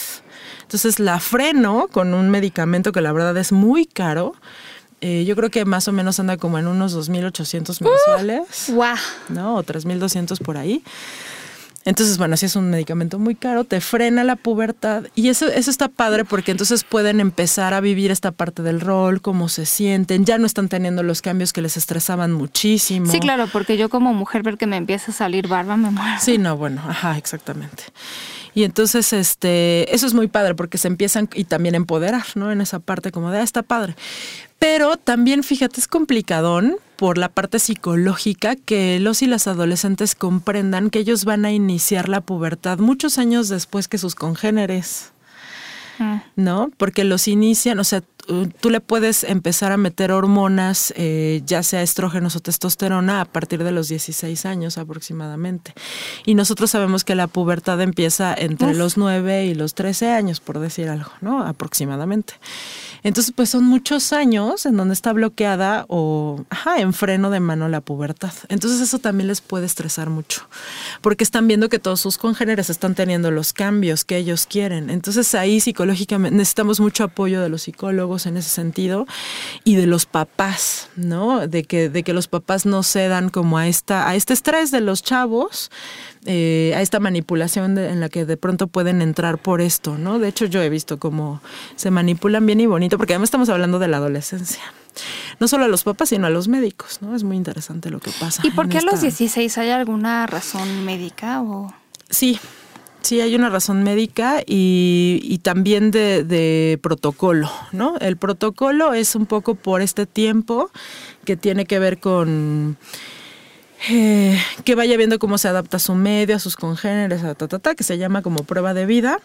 [SPEAKER 3] Entonces la freno con un medicamento que la verdad es muy caro. Eh, yo creo que más o menos anda como en unos 2.800 mensuales.
[SPEAKER 2] ¡Wow!
[SPEAKER 3] ¿No? O 3.200 por ahí. Entonces, bueno, si es un medicamento muy caro, te frena la pubertad y eso, eso está padre porque entonces pueden empezar a vivir esta parte del rol, cómo se sienten, ya no están teniendo los cambios que les estresaban muchísimo.
[SPEAKER 2] Sí, claro, porque yo como mujer ver que me empieza a salir barba me muero.
[SPEAKER 3] Sí, no, bueno, ajá, exactamente. Y entonces, este, eso es muy padre porque se empiezan y también empoderar, ¿no? En esa parte como de, ah, está padre. Pero también, fíjate, es complicadón por la parte psicológica que los y las adolescentes comprendan que ellos van a iniciar la pubertad muchos años después que sus congéneres. Ah. ¿No? Porque los inician, o sea, tú le puedes empezar a meter hormonas, eh, ya sea estrógenos o testosterona, a partir de los 16 años aproximadamente. Y nosotros sabemos que la pubertad empieza entre los 9 y los 13 años, por decir algo, ¿no? Aproximadamente. Entonces, pues son muchos años en donde está bloqueada o ajá, en freno de mano la pubertad. Entonces eso también les puede estresar mucho, porque están viendo que todos sus congéneres están teniendo los cambios que ellos quieren. Entonces ahí psicológicamente necesitamos mucho apoyo de los psicólogos en ese sentido y de los papás, ¿no? De que, de que los papás no cedan como a, esta, a este estrés de los chavos eh, a esta manipulación en la que de pronto pueden entrar por esto, ¿no? De hecho, yo he visto cómo se manipulan bien y bonito, porque además estamos hablando de la adolescencia. No solo a los papás, sino a los médicos, ¿no? Es muy interesante lo que pasa.
[SPEAKER 2] ¿Y por qué a los 16 hay alguna razón médica o...?
[SPEAKER 3] Sí, Sí, hay una razón médica y, y también de, de, protocolo, ¿no? El protocolo es un poco por este tiempo que tiene que ver con eh, que vaya viendo cómo se adapta a su medio, a sus congéneres, a ta, que se llama como prueba de vida.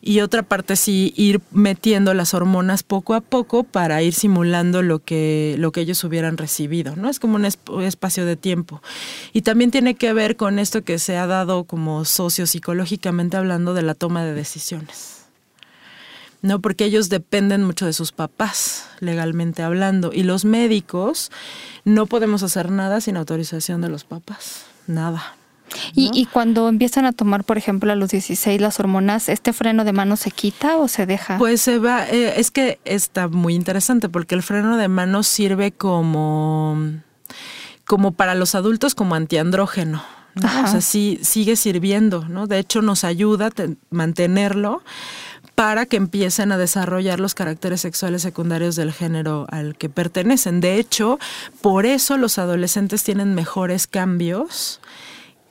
[SPEAKER 3] Y otra parte sí, ir metiendo las hormonas poco a poco para ir simulando lo que, lo que ellos hubieran recibido, ¿no? Es como un, espacio de tiempo. Y también tiene que ver con esto que se ha dado como socio psicológicamente hablando de la toma de decisiones. ¿No? Porque ellos dependen mucho de sus papás, legalmente hablando. Y los médicos no podemos hacer nada sin autorización de los papás, nada.
[SPEAKER 2] Y, cuando empiezan a tomar, por ejemplo, a los 16 las hormonas, ¿este freno de mano se quita o se deja?
[SPEAKER 3] Pues se va, eh, es que está muy interesante porque el freno de mano sirve como, como para los adultos como antiandrógeno. ¿no? O sea, sí sigue sirviendo, ¿no? De hecho, nos ayuda a mantenerlo para que empiecen a desarrollar los caracteres sexuales secundarios del género al que pertenecen. De hecho, por eso los adolescentes tienen mejores cambios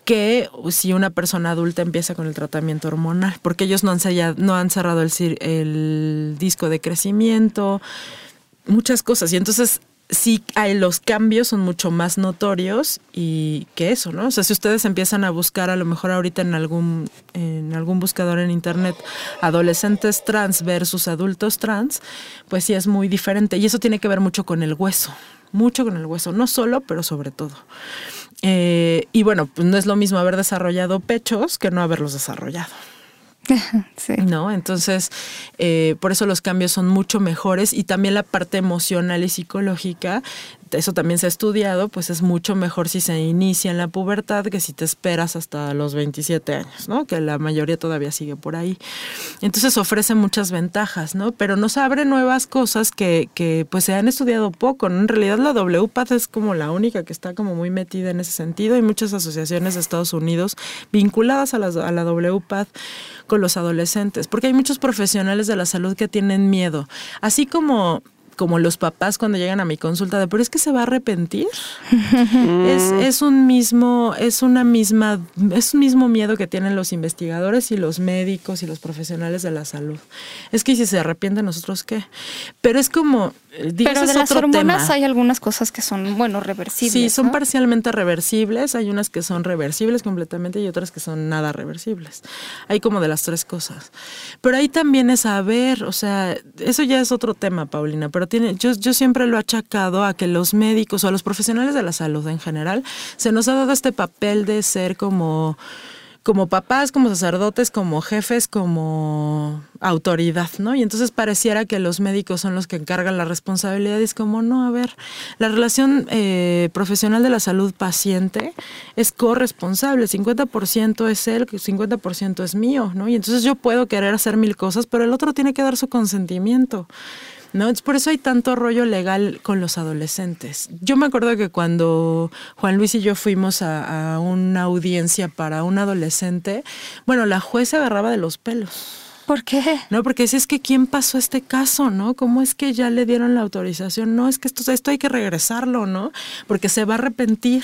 [SPEAKER 3] que si una persona adulta empieza con el tratamiento hormonal, porque ellos no han, no han cerrado el, el disco de crecimiento, muchas cosas. Y entonces sí los cambios son mucho más notorios y que eso, ¿no? O sea, si ustedes empiezan a buscar a lo mejor ahorita en algún, en algún buscador en internet adolescentes trans versus adultos trans, pues sí es muy diferente. Y eso tiene que ver mucho con el hueso, mucho con el hueso, no solo, pero sobre todo. Eh, y bueno, pues no es lo mismo haber desarrollado pechos que no haberlos desarrollado. ¿No? Entonces, eh, por eso los cambios son mucho mejores y también la parte emocional y psicológica eso también se ha estudiado, pues es mucho mejor si se inicia en la pubertad que si te esperas hasta los 27 años, ¿no? Que la mayoría todavía sigue por ahí. Entonces ofrece muchas ventajas, ¿no? Pero nos abre nuevas cosas que, que pues se han estudiado poco, ¿no? En realidad la WPAD es como la única que está como muy metida en ese sentido. Hay muchas asociaciones de Estados Unidos vinculadas a la, a la WPAD con los adolescentes, porque hay muchos profesionales de la salud que tienen miedo. Así como como los papás cuando llegan a mi consulta de, pero es que se va a arrepentir. es, es, un mismo, es una misma, es un mismo miedo que tienen los investigadores y los médicos y los profesionales de la salud. Es que si se arrepiente, nosotros qué. Pero es como,
[SPEAKER 2] eh, pero de las hormonas hay algunas cosas que son, bueno, reversibles.
[SPEAKER 3] Sí, son parcialmente reversibles. Hay unas que son reversibles completamente y otras que son nada reversibles. Hay como de las tres cosas. Pero ahí también es saber, o sea, eso ya es otro tema, Paulina, pero tiene, yo, yo siempre lo he achacado a que los médicos o a los profesionales de la salud en general se nos ha dado este papel de ser como como papás, como sacerdotes, como jefes, como autoridad, ¿no? Y entonces pareciera que los médicos son los que encargan la responsabilidad. Y es como, no, a ver, la relación eh, profesional de la salud paciente es corresponsable. 50% es él, 50% es mío, ¿no? Y entonces yo puedo querer hacer mil cosas, pero el otro tiene que dar su consentimiento. ¿No? Por eso hay tanto rollo legal con los adolescentes. Yo me acuerdo que cuando Juan Luis y yo fuimos a, una audiencia para un adolescente, bueno, la jueza agarraba de los pelos.
[SPEAKER 2] ¿Por qué?
[SPEAKER 3] No, porque si es que quién pasó este caso, ¿no? ¿Cómo es que ya le dieron la autorización? No, es que esto, esto hay que regresarlo, ¿no? Porque se va a arrepentir.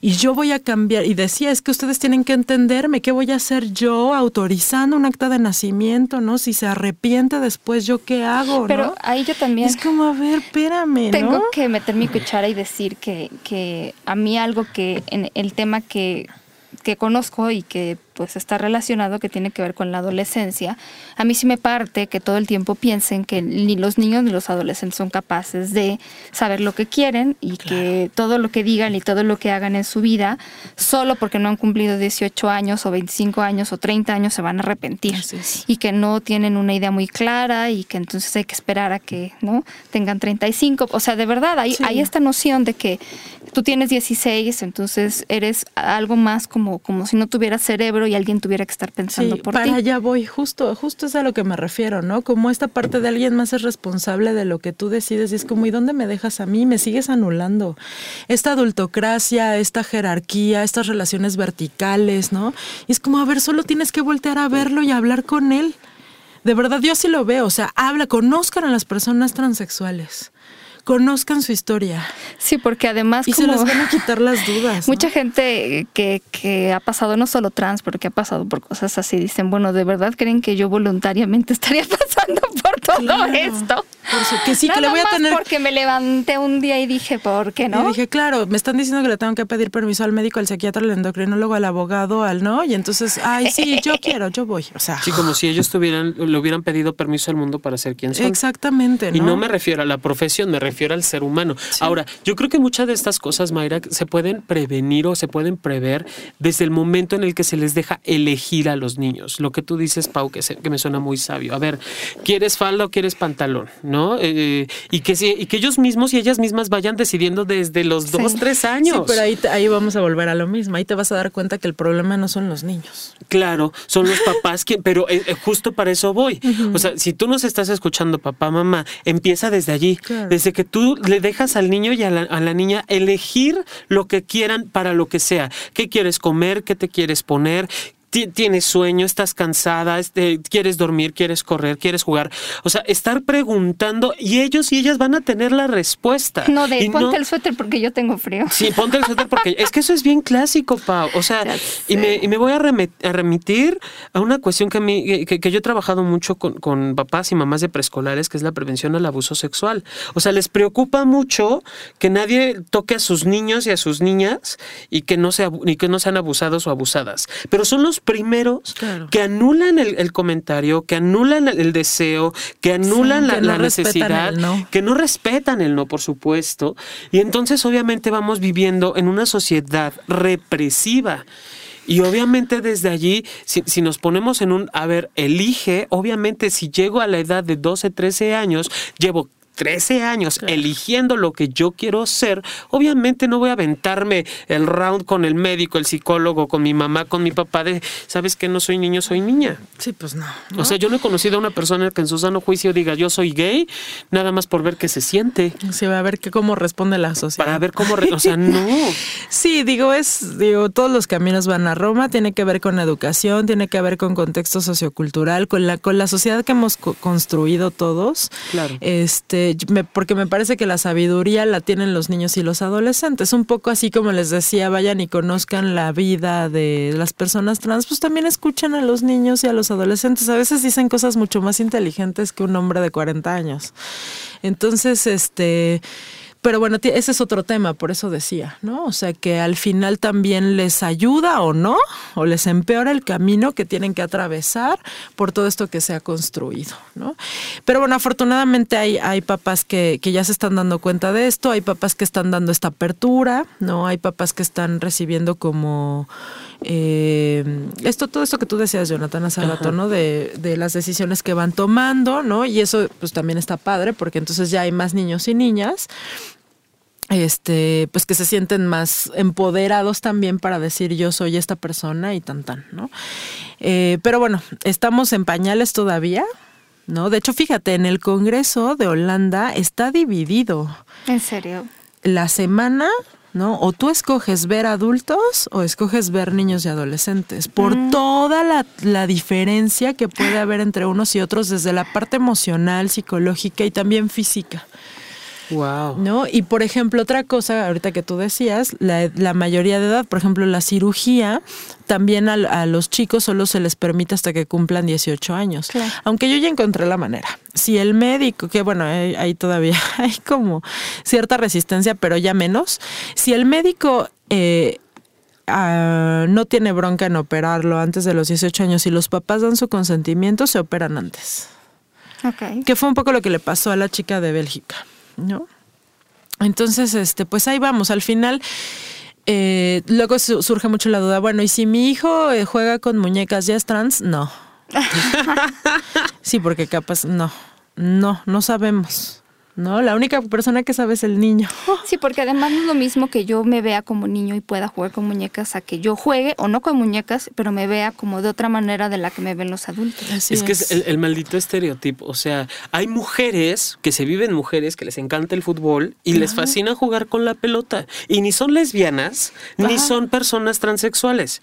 [SPEAKER 3] Y yo voy a cambiar, y decía, es que ustedes tienen que entenderme, ¿qué voy a hacer yo autorizando un acta de nacimiento, no? Si se arrepiente después, ¿yo qué hago?
[SPEAKER 2] Pero ahí yo también...
[SPEAKER 3] Es como, a ver, espérame,
[SPEAKER 2] Tengo que meter mi cuchara y decir que, que a mí algo que, en el tema que, que conozco y que pues está relacionado, que tiene que ver con la adolescencia, a mí sí me parte que todo el tiempo piensen que ni los niños ni los adolescentes son capaces de saber lo que quieren y que todo lo que digan y todo lo que hagan en su vida, solo porque no han cumplido 18 años o 25 años o 30 años, se van a arrepentir. Y que no tienen una idea muy clara y que entonces hay que esperar a que no tengan 35. O sea, de verdad, hay, hay esta noción de que tú tienes 16, entonces eres algo más como, como si no tuvieras cerebro y alguien tuviera que estar pensando por
[SPEAKER 3] para
[SPEAKER 2] ti.
[SPEAKER 3] Para allá voy, justo, justo es a lo que me refiero, ¿no? Como esta parte de alguien más es responsable de lo que tú decides y es como, ¿y dónde me dejas a mí? Me sigues anulando. Esta adultocracia, esta jerarquía, estas relaciones verticales, ¿no? Y es como, a ver, solo tienes que voltear a verlo y hablar con él. De verdad, yo sí lo veo, o sea, habla, conozcan a las personas transexuales conozcan su historia.
[SPEAKER 2] Sí, porque además...
[SPEAKER 3] Y se les van a quitar las dudas.
[SPEAKER 2] Mucha gente que, que, ha pasado no solo trans, pero que ha pasado por cosas así, dicen, bueno, ¿de verdad creen que yo voluntariamente estaría pasando por todo esto?
[SPEAKER 3] que sí, que le voy a tener...
[SPEAKER 2] porque me levanté un día y dije, ¿por qué no?
[SPEAKER 3] Y dije, claro, me están diciendo que le tengo que pedir permiso al médico, al psiquiatra, al endocrinólogo, al abogado, al no, y entonces, ay, sí, yo quiero, yo voy. O sea...
[SPEAKER 4] Sí, como si ellos tuvieran, le hubieran pedido permiso al mundo para ser quien son.
[SPEAKER 3] Exactamente,
[SPEAKER 4] Y no me refiero a la profesión, me refiero al ser humano. Ahora, yo creo que muchas de estas cosas, Mayra, se pueden prevenir o se pueden prever desde el momento en el que se les deja elegir a los niños. Lo que tú dices, Pau, que, que me suena muy sabio. A ver, ¿quieres falda o quieres pantalón? ¿No? Eh, y, que, y que ellos mismos y ellas mismas vayan decidiendo desde los dos, tres años.
[SPEAKER 3] Sí, pero ahí, ahí vamos a volver a lo mismo. Ahí te vas a dar cuenta que el problema no son los niños.
[SPEAKER 4] Claro, son los papás que, pero eh, eh, justo para eso voy. O sea, si tú nos estás escuchando, papá, mamá, empieza desde allí, desde que tú le dejas al niño y a la, a la niña elegir lo que quieran para lo que sea. ¿Qué quieres comer? ¿Qué te quieres poner? Tienes sueño, estás cansada, este, quieres dormir, quieres correr, quieres jugar. O sea, estar preguntando y ellos y ellas van a tener la respuesta.
[SPEAKER 2] No, de ponte el suéter porque yo tengo frío.
[SPEAKER 4] Sí, ponte el suéter porque es que eso es bien clásico, Pau. O sea, y me, y me, voy a, remitir a una cuestión que, a mí, que, yo he trabajado mucho con, con, papás y mamás de preescolares, que es la prevención al abuso sexual. O sea, les preocupa mucho que nadie toque a sus niños y a sus niñas y que no, sea, y que no sean abusados o abusadas. Pero son los primeros que anulan el, comentario, que anulan el, deseo, que anulan la, necesidad, que no respetan el no, por supuesto. Y entonces obviamente vamos viviendo en una sociedad represiva. Y obviamente desde allí, si, si, nos ponemos en un, a ver, elige, obviamente si llego a la edad de 12, 13 años, llevo 13 años eligiendo lo que yo quiero ser, obviamente no voy a aventarme el round con el médico, el psicólogo, con mi mamá, con mi papá de, ¿sabes que no soy niño, soy niña?
[SPEAKER 3] Sí, pues no,
[SPEAKER 4] O sea, yo no he conocido a una persona que en su sano juicio diga, yo soy gay, nada más por ver qué se siente.
[SPEAKER 3] Sí, va a ver que cómo responde la sociedad.
[SPEAKER 4] Para ver cómo, o sea, no.
[SPEAKER 3] sí, digo, es, digo, todos los caminos van a Roma, tiene que ver con educación, tiene que ver con contexto sociocultural, con la, con la sociedad que hemos construido todos.
[SPEAKER 4] Claro.
[SPEAKER 3] Este, porque me parece que la sabiduría la tienen los niños y los adolescentes. Un poco así como les decía, vayan y conozcan la vida de las personas trans, pues también escuchen a los niños y a los adolescentes. A veces dicen cosas mucho más inteligentes que un hombre de 40 años. Entonces, este pero bueno, ese es otro tema, por eso decía, ¿no? O sea, que al final también les ayuda o no, o les empeora el camino que tienen que atravesar por todo esto que se ha construido, ¿no? Pero bueno, afortunadamente hay, hay papás que, que ya se están dando cuenta de esto, hay papás que están dando esta apertura, ¿no? Hay papás que están recibiendo como... Eh, esto, todo esto que tú decías, Jonathan, hace rato, ¿no? De, de, las decisiones que van tomando, ¿no? Y eso pues también está padre porque entonces ya hay más niños y niñas este, pues que se sienten más empoderados también para decir yo soy esta persona y tan tan, ¿no? Eh, pero bueno, estamos en pañales todavía, ¿no? De hecho, fíjate, en el Congreso de Holanda está dividido.
[SPEAKER 2] ¿En serio?
[SPEAKER 3] La semana ¿no? O tú escoges ver adultos o escoges ver niños y adolescentes, por mm. toda la, la, diferencia que puede haber entre unos y otros desde la parte emocional, psicológica y también física.
[SPEAKER 4] Wow.
[SPEAKER 3] ¿No? Y por ejemplo, otra cosa, ahorita que tú decías, la, la mayoría de edad, por ejemplo, la cirugía, también a, los chicos solo se les permite hasta que cumplan 18 años. Aunque yo ya encontré la manera. Si el médico, que bueno, ahí todavía hay como cierta resistencia, pero ya menos. Si el médico eh, ah, no tiene bronca en operarlo antes de los 18 años y los papás dan su consentimiento, se operan antes.
[SPEAKER 2] Okay.
[SPEAKER 3] Que fue un poco lo que le pasó a la chica de Bélgica. ¿No? Entonces, este, pues ahí vamos. Al final, eh, luego surge mucho la duda, bueno, ¿y si mi hijo eh, juega con muñecas, ya es trans? No. sí, porque capaz, no, no, no sabemos. ¿No? La única persona que sabe es el niño.
[SPEAKER 2] Sí, porque además no es lo mismo que yo me vea como niño y pueda jugar con muñecas a que yo juegue o no con muñecas, pero me vea como de otra manera de la que me ven los adultos.
[SPEAKER 4] es, que es el, maldito estereotipo. O sea, hay mujeres que se viven mujeres que les encanta el fútbol y les fascina jugar con la pelota. Y ni son lesbianas, ni son personas transexuales.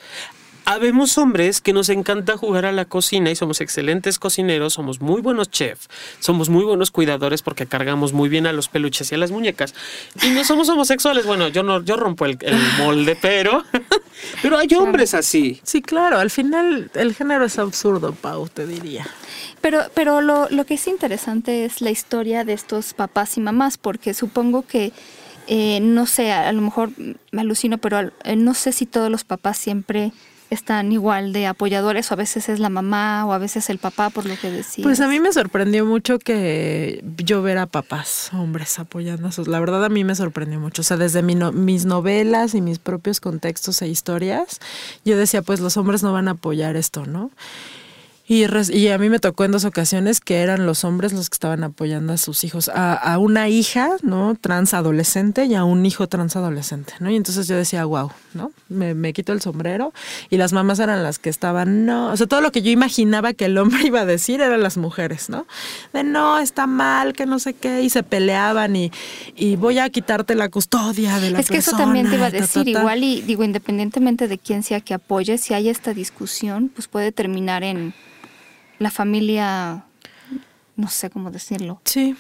[SPEAKER 4] Habemos hombres que nos encanta jugar a la cocina y somos excelentes cocineros, somos muy buenos chefs, somos muy buenos cuidadores porque cargamos muy bien a los peluches y a las muñecas. Y no somos homosexuales. Bueno, yo no, yo rompo el, molde, pero, pero hay hombres así.
[SPEAKER 3] Sí, claro. Al final el género es absurdo, Pau, te diría.
[SPEAKER 2] Pero, pero lo, lo que es interesante es la historia de estos papás y mamás, porque supongo que eh, no sé, a, lo mejor me alucino, pero eh, no sé si todos los papás siempre están igual de apoyadores o a veces es la mamá o a veces el papá por lo que decía.
[SPEAKER 3] Pues a mí me sorprendió mucho que yo ver a papás, hombres apoyando a sus... La verdad a mí me sorprendió mucho. O sea, desde mis novelas y mis propios contextos e historias, yo decía, pues los hombres no van a apoyar esto, ¿no? Y, res- y a mí me tocó en dos ocasiones que eran los hombres los que estaban apoyando a sus hijos, a, a una hija, ¿no? Trans adolescente y a un hijo trans adolescente, ¿no? Y entonces yo decía, wow, ¿no? Me, me quito el sombrero y las mamás eran las que estaban, no, o sea, todo lo que yo imaginaba que el hombre iba a decir eran las mujeres, ¿no? De no, está mal, que no sé qué, y se peleaban y, y voy a quitarte la custodia de la
[SPEAKER 2] Es que eso también te iba a
[SPEAKER 3] ta, ta,
[SPEAKER 2] decir,
[SPEAKER 3] ta.
[SPEAKER 2] igual y digo, independientemente de quién sea que apoye, si hay esta discusión, pues puede terminar en la familia, no sé cómo decirlo,
[SPEAKER 3] Sí,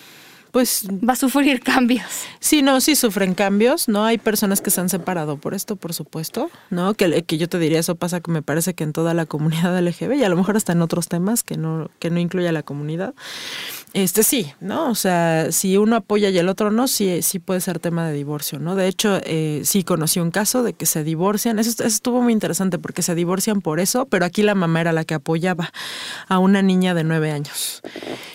[SPEAKER 3] pues
[SPEAKER 2] va a sufrir cambios.
[SPEAKER 3] Sí, no, sí sufren cambios, ¿no? Hay personas que se han separado por esto, por supuesto, ¿no? Que, que yo te diría, eso pasa que me parece que en toda la comunidad LGB y a lo mejor hasta en otros temas que no, que no incluye a la comunidad. Este sí, ¿no? O sea, si uno apoya y el otro no, sí, sí puede ser tema de divorcio, ¿no? De hecho, eh, sí conocí un caso de que se divorcian. Eso, eso estuvo muy interesante porque se divorcian por eso, pero aquí la mamá era la que apoyaba a una niña de nueve años.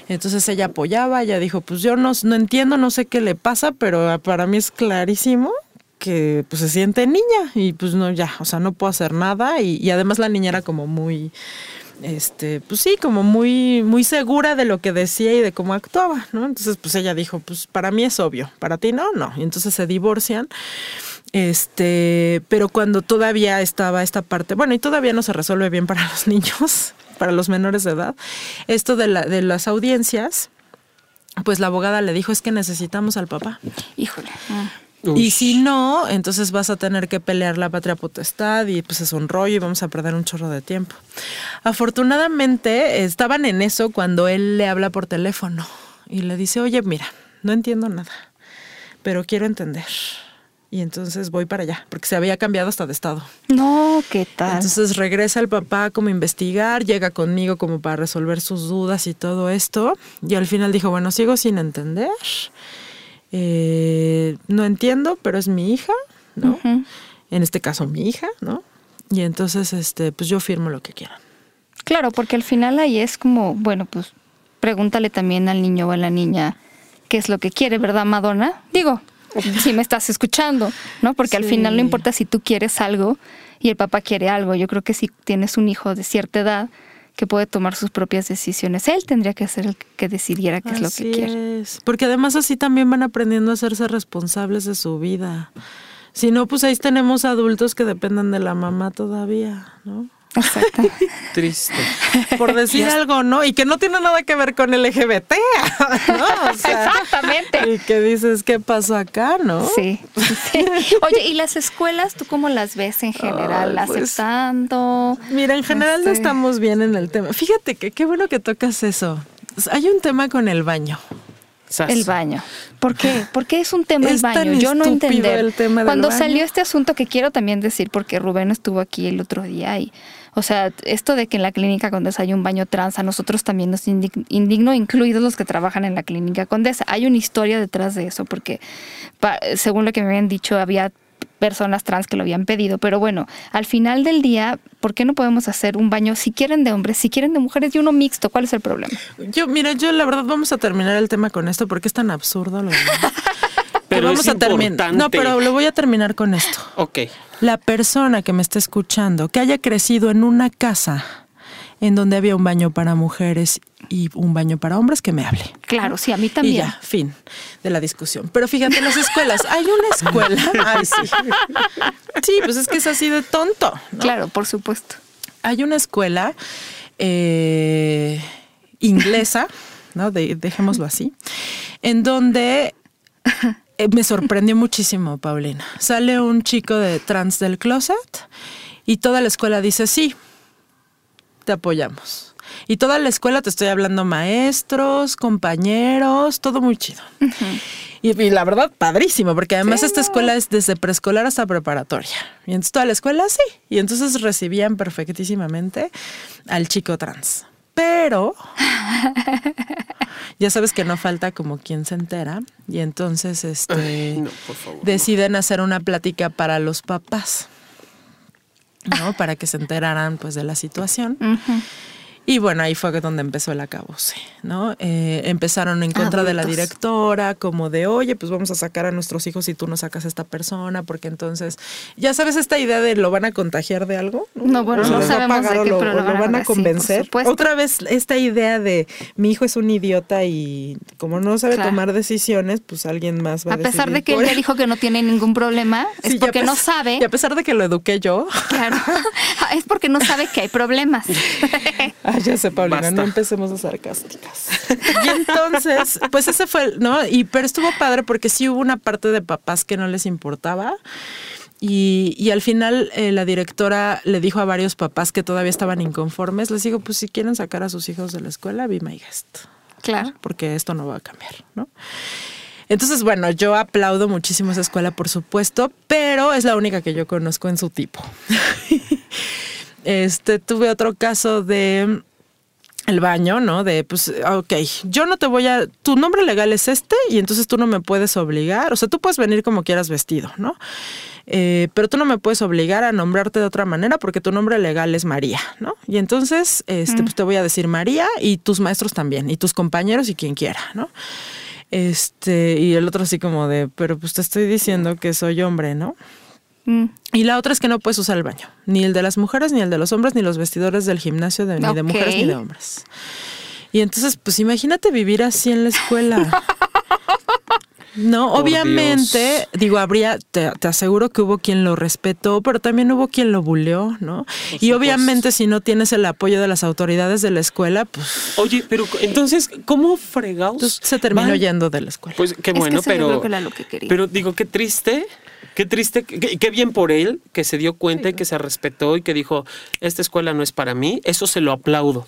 [SPEAKER 3] Entonces ella apoyaba, ella dijo, pues yo no, no entiendo, no sé qué le pasa, pero para mí es clarísimo que pues se siente niña y pues no ya, o sea, no puedo hacer nada y, además la niña era como muy este, pues sí, como muy, muy segura de lo que decía y de cómo actuaba, ¿no? Entonces, pues ella dijo, pues para mí es obvio, para ti no, no. Y entonces se divorcian. Este, pero cuando todavía estaba esta parte, bueno, y todavía no se resuelve bien para los niños, para los menores de edad, esto de, la, de las audiencias, pues la abogada le dijo, es que necesitamos al papá.
[SPEAKER 2] Híjole.
[SPEAKER 3] Y
[SPEAKER 4] Ush.
[SPEAKER 3] si no, entonces vas a tener que pelear la patria potestad y pues es un rollo y vamos a perder un chorro de tiempo. Afortunadamente estaban en eso cuando él le habla por teléfono y le dice, oye, mira, no entiendo nada, pero quiero entender. Y entonces voy para allá, porque se había cambiado hasta de estado.
[SPEAKER 2] No, ¿qué tal?
[SPEAKER 3] Entonces regresa el papá como a investigar, llega conmigo como para resolver sus dudas y todo esto. Y al final dijo, bueno, sigo sin entender. Eh, no entiendo, pero es mi hija, ¿no? En este caso mi hija, ¿no? Y entonces, este, pues yo firmo lo que quieran.
[SPEAKER 2] Claro, porque al final ahí es como, bueno, pues pregúntale también al niño o a la niña qué es lo que quiere, ¿verdad, Madonna? Digo, si me estás escuchando, ¿no? Porque al final no importa si tú quieres algo y el papá quiere algo. Yo creo que si tienes un hijo de cierta edad que puede tomar sus propias decisiones, él tendría que ser el que decidiera qué es lo que quiere.
[SPEAKER 3] es. Porque además así también van aprendiendo a hacerse responsables de su vida. Si no, pues ahí tenemos adultos que dependen de la mamá todavía, ¿no?
[SPEAKER 2] Exacto.
[SPEAKER 4] Triste.
[SPEAKER 3] por decir algo, ¿no? Y que no tiene nada que ver con LGBT, ¿no? O sea,
[SPEAKER 2] Exactamente.
[SPEAKER 3] Y que dices, ¿qué pasó acá, no?
[SPEAKER 2] Sí, sí. Oye, ¿y las escuelas tú cómo las ves en general?
[SPEAKER 3] Ay, pues,
[SPEAKER 2] ¿Aceptando?
[SPEAKER 3] Mira, en general no
[SPEAKER 2] Este-
[SPEAKER 3] estamos bien en el tema. Fíjate que qué bueno que tocas eso. Hay un tema con el baño.
[SPEAKER 4] Sas.
[SPEAKER 2] El baño. ¿Por qué? ¿Por qué es un tema el
[SPEAKER 3] tan
[SPEAKER 2] baño? Yo no entender.
[SPEAKER 3] el tema del
[SPEAKER 2] Cuando
[SPEAKER 3] baño.
[SPEAKER 2] salió este asunto que quiero también decir, porque Rubén estuvo aquí el otro día y, o sea, esto de que en la clínica Condesa hay un baño trans, a nosotros también nos indig- indigno, incluidos los que trabajan en la clínica Condesa. Hay una historia detrás de eso, porque según lo que me habían dicho, había personas trans que lo habían pedido, pero bueno, al final del día, ¿por qué no podemos hacer un baño si quieren de hombres, si quieren de mujeres y uno mixto? ¿Cuál es el problema?
[SPEAKER 3] Yo, mira, yo la verdad vamos a terminar el tema con esto porque es tan absurdo lo
[SPEAKER 4] Pero
[SPEAKER 3] vamos
[SPEAKER 4] es
[SPEAKER 3] a terminar. No, pero lo voy a terminar con esto.
[SPEAKER 4] Ok.
[SPEAKER 3] La persona que me está escuchando, que haya crecido en una casa en donde había un baño para mujeres y un baño para hombres, que me hable.
[SPEAKER 2] Claro, sí, a mí
[SPEAKER 3] Y
[SPEAKER 2] también.
[SPEAKER 3] ya, fin de la discusión. Pero fíjate, en las escuelas, hay una escuela. Ay, sí. Sí, pues es que es así de tonto. ¿no?
[SPEAKER 2] Claro, por supuesto.
[SPEAKER 3] Hay una escuela eh, inglesa, ¿no? De- dejémoslo así, en donde eh, me sorprendió muchísimo, Paulina. Sale un chico de trans del closet y toda la escuela dice sí, te apoyamos. Y toda la escuela, te estoy hablando maestros, compañeros, todo muy chido. y, y la verdad, padrísimo, porque además esta escuela es desde preescolar hasta preparatoria. Y entonces toda la escuela sí. Y entonces recibían perfectísimamente al chico trans. Pero ya sabes que no falta como quien se entera. Y entonces este
[SPEAKER 4] Ay, no, por favor.
[SPEAKER 3] deciden hacer una plática para los papás. ¿No? Para que se enteraran pues de la situación. Y bueno, ahí fue donde empezó el acabose, ¿no? Eh, empezaron en contra de la directora, como de, oye, pues vamos a sacar a nuestros hijos si tú no sacas a esta persona, porque entonces, ya sabes esta idea de lo van a contagiar de algo.
[SPEAKER 2] No, bueno,
[SPEAKER 3] ¿O se
[SPEAKER 2] no sabemos
[SPEAKER 3] pagar
[SPEAKER 2] de qué,
[SPEAKER 3] lo,
[SPEAKER 2] pero lo van a sí,
[SPEAKER 3] convencer.
[SPEAKER 2] supuesto.
[SPEAKER 3] Otra vez esta idea de mi hijo es un idiota y como no sabe
[SPEAKER 2] Claro.
[SPEAKER 3] tomar decisiones, pues alguien más va a
[SPEAKER 2] A pesar de que él ya dijo que no tiene ningún problema, es
[SPEAKER 3] Sí,
[SPEAKER 2] porque no sabe.
[SPEAKER 3] Y a pesar de que lo eduqué yo.
[SPEAKER 2] Claro, es porque no sabe que hay problemas.
[SPEAKER 3] Ay, ya sé, Paulina,
[SPEAKER 4] Basta.
[SPEAKER 3] no empecemos a sarcásticas. Y entonces, pues ese fue, el- ¿no? Y pero estuvo padre porque sí hubo una parte de papás que no les importaba. Y, y al final eh, la directora le dijo a varios papás que todavía estaban inconformes, les digo, pues si quieren sacar a sus hijos de la escuela, be my guest.
[SPEAKER 2] Claro.
[SPEAKER 3] porque esto no va a cambiar, ¿no? Entonces, bueno, yo aplaudo muchísimo esa escuela, por supuesto, pero es la única que yo conozco en su tipo. este, tuve otro caso de el baño, ¿no? De, pues, ok, yo no te voy a, tu nombre legal es este y entonces tú no me puedes obligar, o sea, tú puedes venir como quieras vestido, ¿no? Eh, pero tú no me puedes obligar a nombrarte de otra manera porque tu nombre legal es María, ¿no? Y entonces, este, pues te voy a decir María y tus maestros también, y tus compañeros y quien quiera, ¿no? Este, y el otro así como de, pero pues te estoy diciendo que soy hombre, ¿no?
[SPEAKER 2] Mm,
[SPEAKER 3] Y la otra es que no puedes usar el baño, ni el de las mujeres, ni el de los hombres, ni los vestidores del gimnasio, de, ni de mujeres ni de hombres. Y entonces, pues imagínate vivir así en la escuela. No,
[SPEAKER 4] Por
[SPEAKER 3] obviamente, digo, habría, te, te aseguro que hubo quien lo respetó, pero también hubo quien lo buleó, ¿no? y
[SPEAKER 4] supuesto.
[SPEAKER 3] obviamente si no tienes el apoyo de las autoridades de la escuela, pues
[SPEAKER 4] Oye, pero entonces, ¿cómo fregados?
[SPEAKER 3] entonces se terminó
[SPEAKER 4] van?
[SPEAKER 3] yendo de la escuela.
[SPEAKER 4] Pues qué
[SPEAKER 2] Es que
[SPEAKER 4] bueno,
[SPEAKER 2] yo
[SPEAKER 4] pero.
[SPEAKER 2] creo que era lo que quería.
[SPEAKER 4] Pero digo, qué triste. Qué triste, qué, qué bien por él que se dio cuenta y que se respetó y que dijo, esta escuela no es para mí, eso se lo aplaudo.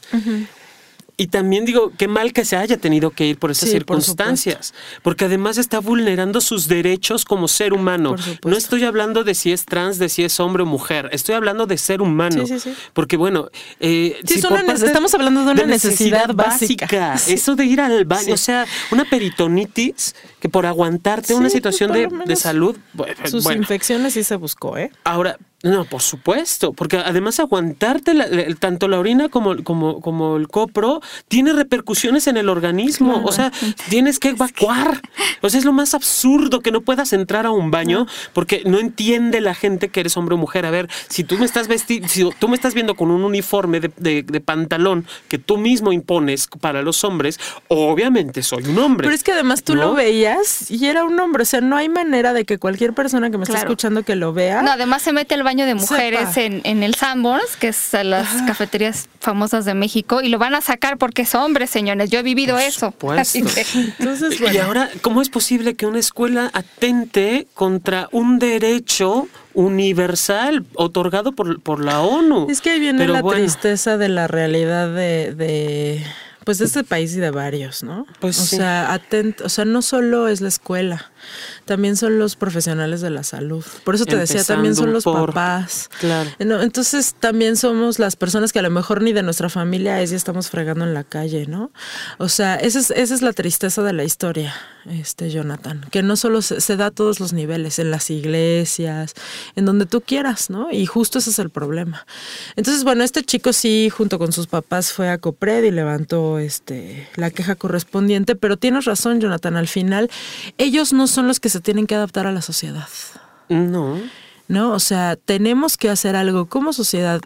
[SPEAKER 4] Y también digo, qué mal que se haya tenido que ir por esas
[SPEAKER 3] Sí, por
[SPEAKER 4] circunstancias, porque además está vulnerando sus derechos como ser humano. No estoy hablando de si es trans, de si es hombre o mujer, estoy hablando de ser humano.
[SPEAKER 3] Sí, sí, sí.
[SPEAKER 4] Porque bueno, eh,
[SPEAKER 3] Sí,
[SPEAKER 4] si
[SPEAKER 3] es
[SPEAKER 4] por
[SPEAKER 3] una
[SPEAKER 4] parte
[SPEAKER 3] nece- estamos hablando de una necesidad básica.
[SPEAKER 4] Eso de ir al baño, o sea, una peritonitis que por aguantarte una situación de, de salud, bueno,
[SPEAKER 3] Sus
[SPEAKER 4] bueno,
[SPEAKER 3] infecciones sí se buscó, ¿eh?
[SPEAKER 4] Ahora, no, por supuesto, porque además aguantarte la- la- tanto la orina como, como, como el copro tiene repercusiones en el organismo. O sea, tienes que evacuar. O sea, es lo más absurdo que no puedas entrar a un baño porque no entiende la gente que eres hombre o mujer. A ver, si tú me estás vesti si tú me estás viendo con un uniforme de, de- de pantalón que tú mismo impones para los hombres, obviamente soy un hombre.
[SPEAKER 3] Pero es que además tú
[SPEAKER 4] ¿no?
[SPEAKER 3] lo veías y era un hombre. O sea, no hay manera de que cualquier persona que me está
[SPEAKER 2] Claro.
[SPEAKER 3] escuchando que lo vea.
[SPEAKER 2] No, además se mete al baño de mujeres
[SPEAKER 3] Sepa.
[SPEAKER 2] en, en el Sanborns, que es a las cafeterías famosas de México, y lo van a sacar porque es hombre, señores. Yo he vivido eso. que-
[SPEAKER 3] Entonces,
[SPEAKER 4] Y ahora, ¿cómo es posible que una escuela atente contra un derecho universal otorgado por, por la ONU?
[SPEAKER 3] Es que ahí viene
[SPEAKER 4] Pero
[SPEAKER 3] la
[SPEAKER 4] bueno,
[SPEAKER 3] tristeza de la realidad de, de, pues de este país y de varios, ¿no?
[SPEAKER 4] Pues
[SPEAKER 3] o
[SPEAKER 4] sí.
[SPEAKER 3] sea, atent- o sea, no solo es la escuela, también son los profesionales de la salud. Por eso te decía, también son los
[SPEAKER 4] por-
[SPEAKER 3] papás.
[SPEAKER 4] Claro.
[SPEAKER 3] Entonces también somos las personas que a lo mejor ni de nuestra familia es y estamos fregando en la calle, ¿no? O sea, esa es, esa es la tristeza de la historia, este Jonathan, que no solo se, se da a todos los niveles, en las iglesias, en donde tú quieras, ¿no? Y justo ese es el problema. Entonces, bueno, este chico sí, junto con sus papás, fue a Copred y levantó este la queja correspondiente, pero tienes razón, Jonathan, al final, ellos no son los que se tienen que adaptar a la sociedad.
[SPEAKER 4] No.
[SPEAKER 3] ¿no? O sea, tenemos que hacer algo como sociedad,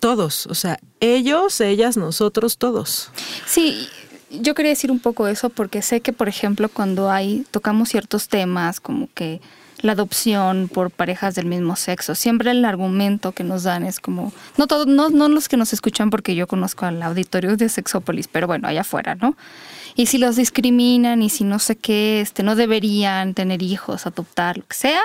[SPEAKER 3] todos, o sea, ellos, ellas, nosotros, todos.
[SPEAKER 2] Sí, yo quería decir un poco eso porque sé que, por ejemplo, cuando hay tocamos ciertos temas como que la adopción por parejas del mismo sexo, siempre el argumento que nos dan es como no todos no no los que nos escuchan porque yo conozco al auditorio de Sexópolis, pero bueno, allá afuera, ¿no? Y si los discriminan y si no sé qué, este no deberían tener hijos, adoptar, lo que sea,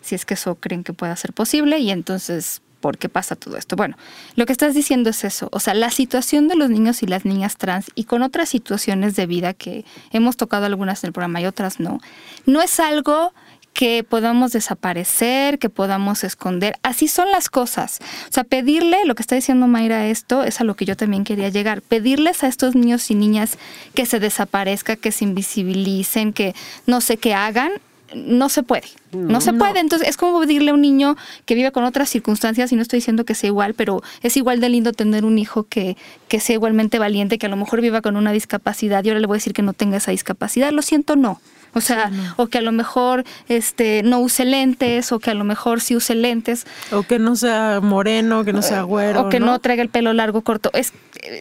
[SPEAKER 2] si es que eso creen que pueda ser posible y entonces ¿Por qué pasa todo esto? Bueno, lo que estás diciendo es eso, o sea, la situación de los niños y las niñas trans y con otras situaciones de vida que hemos tocado algunas en el programa y otras no, no es algo que podamos desaparecer, que podamos esconder. Así son las cosas. O sea, pedirle, lo que está diciendo Mayra esto, es a lo que yo también quería llegar. Pedirles a estos niños y niñas que se desaparezca, que se invisibilicen, que no sé qué hagan, no se puede. No, se puede. Entonces es como pedirle a un niño que vive con otras circunstancias, y no estoy diciendo que sea igual, pero es igual de lindo tener un hijo que, que sea igualmente valiente, que a lo mejor viva con una discapacidad y ahora le voy a decir que no tenga esa discapacidad. Lo siento, no. O sea, o que a lo mejor este no use lentes, o que a lo mejor sí use lentes.
[SPEAKER 3] O que no sea moreno, que no sea güero.
[SPEAKER 2] O que no, traiga el pelo largo, corto. Es,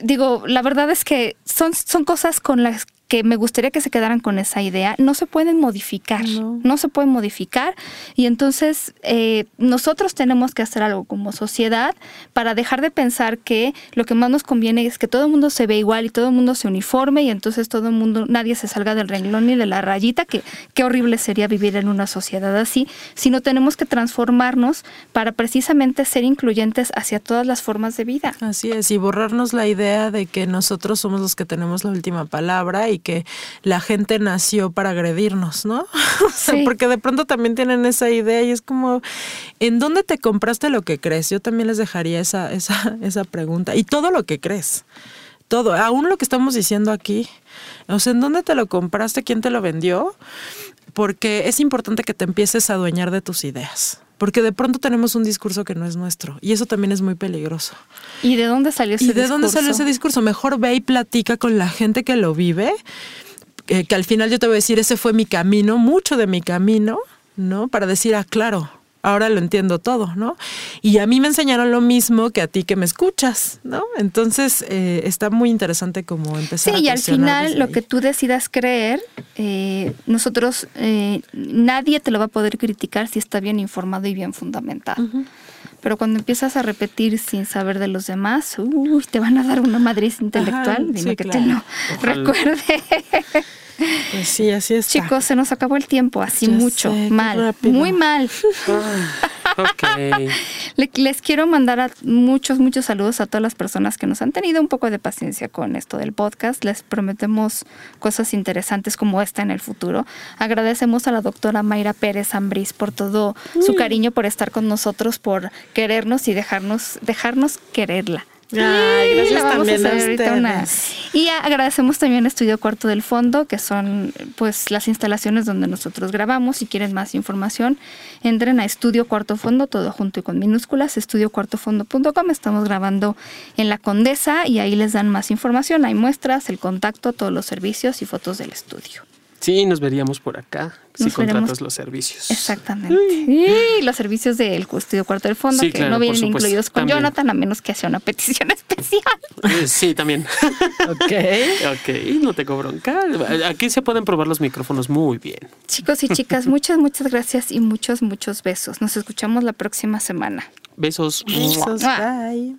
[SPEAKER 2] digo, la verdad es que son, son cosas con las que me gustaría que se quedaran con esa idea, no se pueden modificar, no, se pueden modificar y entonces eh, nosotros tenemos que hacer algo como sociedad para dejar de pensar que lo que más nos conviene es que todo el mundo se ve igual y todo el mundo se uniforme y entonces todo el mundo, nadie se salga del renglón ni de la rayita, que qué horrible sería vivir en una sociedad así, sino tenemos que transformarnos para precisamente ser incluyentes hacia todas las formas de vida.
[SPEAKER 3] Así es, y borrarnos la idea de que nosotros somos los que tenemos la última palabra y que la gente nació para agredirnos, ¿no? porque de pronto también tienen esa idea y es como, ¿en dónde te compraste lo que crees? Yo también les dejaría esa, esa, esa pregunta. Y todo lo que crees. Todo, aún lo que estamos diciendo aquí, o sea, ¿en dónde te lo compraste? ¿Quién te lo vendió? Porque es importante que te empieces a adueñar de tus ideas porque de pronto tenemos un discurso que no es nuestro y eso también es muy peligroso.
[SPEAKER 2] ¿Y de dónde salió ese discurso?
[SPEAKER 3] ¿Y de dónde salió ese discurso? Mejor ve y platica con la gente que lo vive, eh, que al final yo te voy a decir, ese fue mi camino, mucho de mi camino, ¿no? Para decir, ah, claro, ahora lo entiendo todo, ¿no? Y a mí me enseñaron lo mismo que a ti que me escuchas, ¿no? Entonces eh, está muy interesante como empezar.
[SPEAKER 2] Sí, y al final lo que tú decidas creer, eh, nosotros, eh, nadie te lo va a poder criticar si está bien informado y bien fundamentado. Pero cuando empiezas a repetir sin saber de los demás, uy, te van a dar una madriz intelectual. Dime que te lo recuerde.
[SPEAKER 3] Pues sí, así es.
[SPEAKER 2] Chicos, se nos acabó el tiempo, así mucho, mal, muy mal. Les quiero mandar muchos, muchos saludos a todas las personas que nos han tenido un poco de paciencia con esto del podcast. Les prometemos cosas interesantes como esta en el futuro. Agradecemos a la doctora Mayra Pérez Ambrís por todo su cariño, por estar con nosotros, por querernos y dejarnos, dejarnos quererla.
[SPEAKER 3] Ay, gracias también a,
[SPEAKER 2] ustedes. Y agradecemos también a Estudio Cuarto del Fondo, que son pues las instalaciones donde nosotros grabamos. Si quieren más información, entren a Estudio Cuarto Fondo, todo junto y con minúsculas, estudiocuartofondo.com. Estamos grabando en La Condesa y ahí les dan más información. Hay muestras, el contacto, todos los servicios y fotos del estudio.
[SPEAKER 4] Sí, nos veríamos por acá si contratas los servicios.
[SPEAKER 2] Exactamente. Y los servicios del estudio cuarto del fondo, que no vienen incluidos con Jonathan, a menos que sea una petición especial.
[SPEAKER 4] Eh, sí, también.
[SPEAKER 3] ok.
[SPEAKER 4] Ok, no te cobro bronca. Aquí se pueden probar los micrófonos muy bien.
[SPEAKER 2] Chicos y chicas, muchas, muchas gracias y muchos, muchos besos. Nos escuchamos la próxima semana.
[SPEAKER 4] Besos.
[SPEAKER 3] Besos. Bye.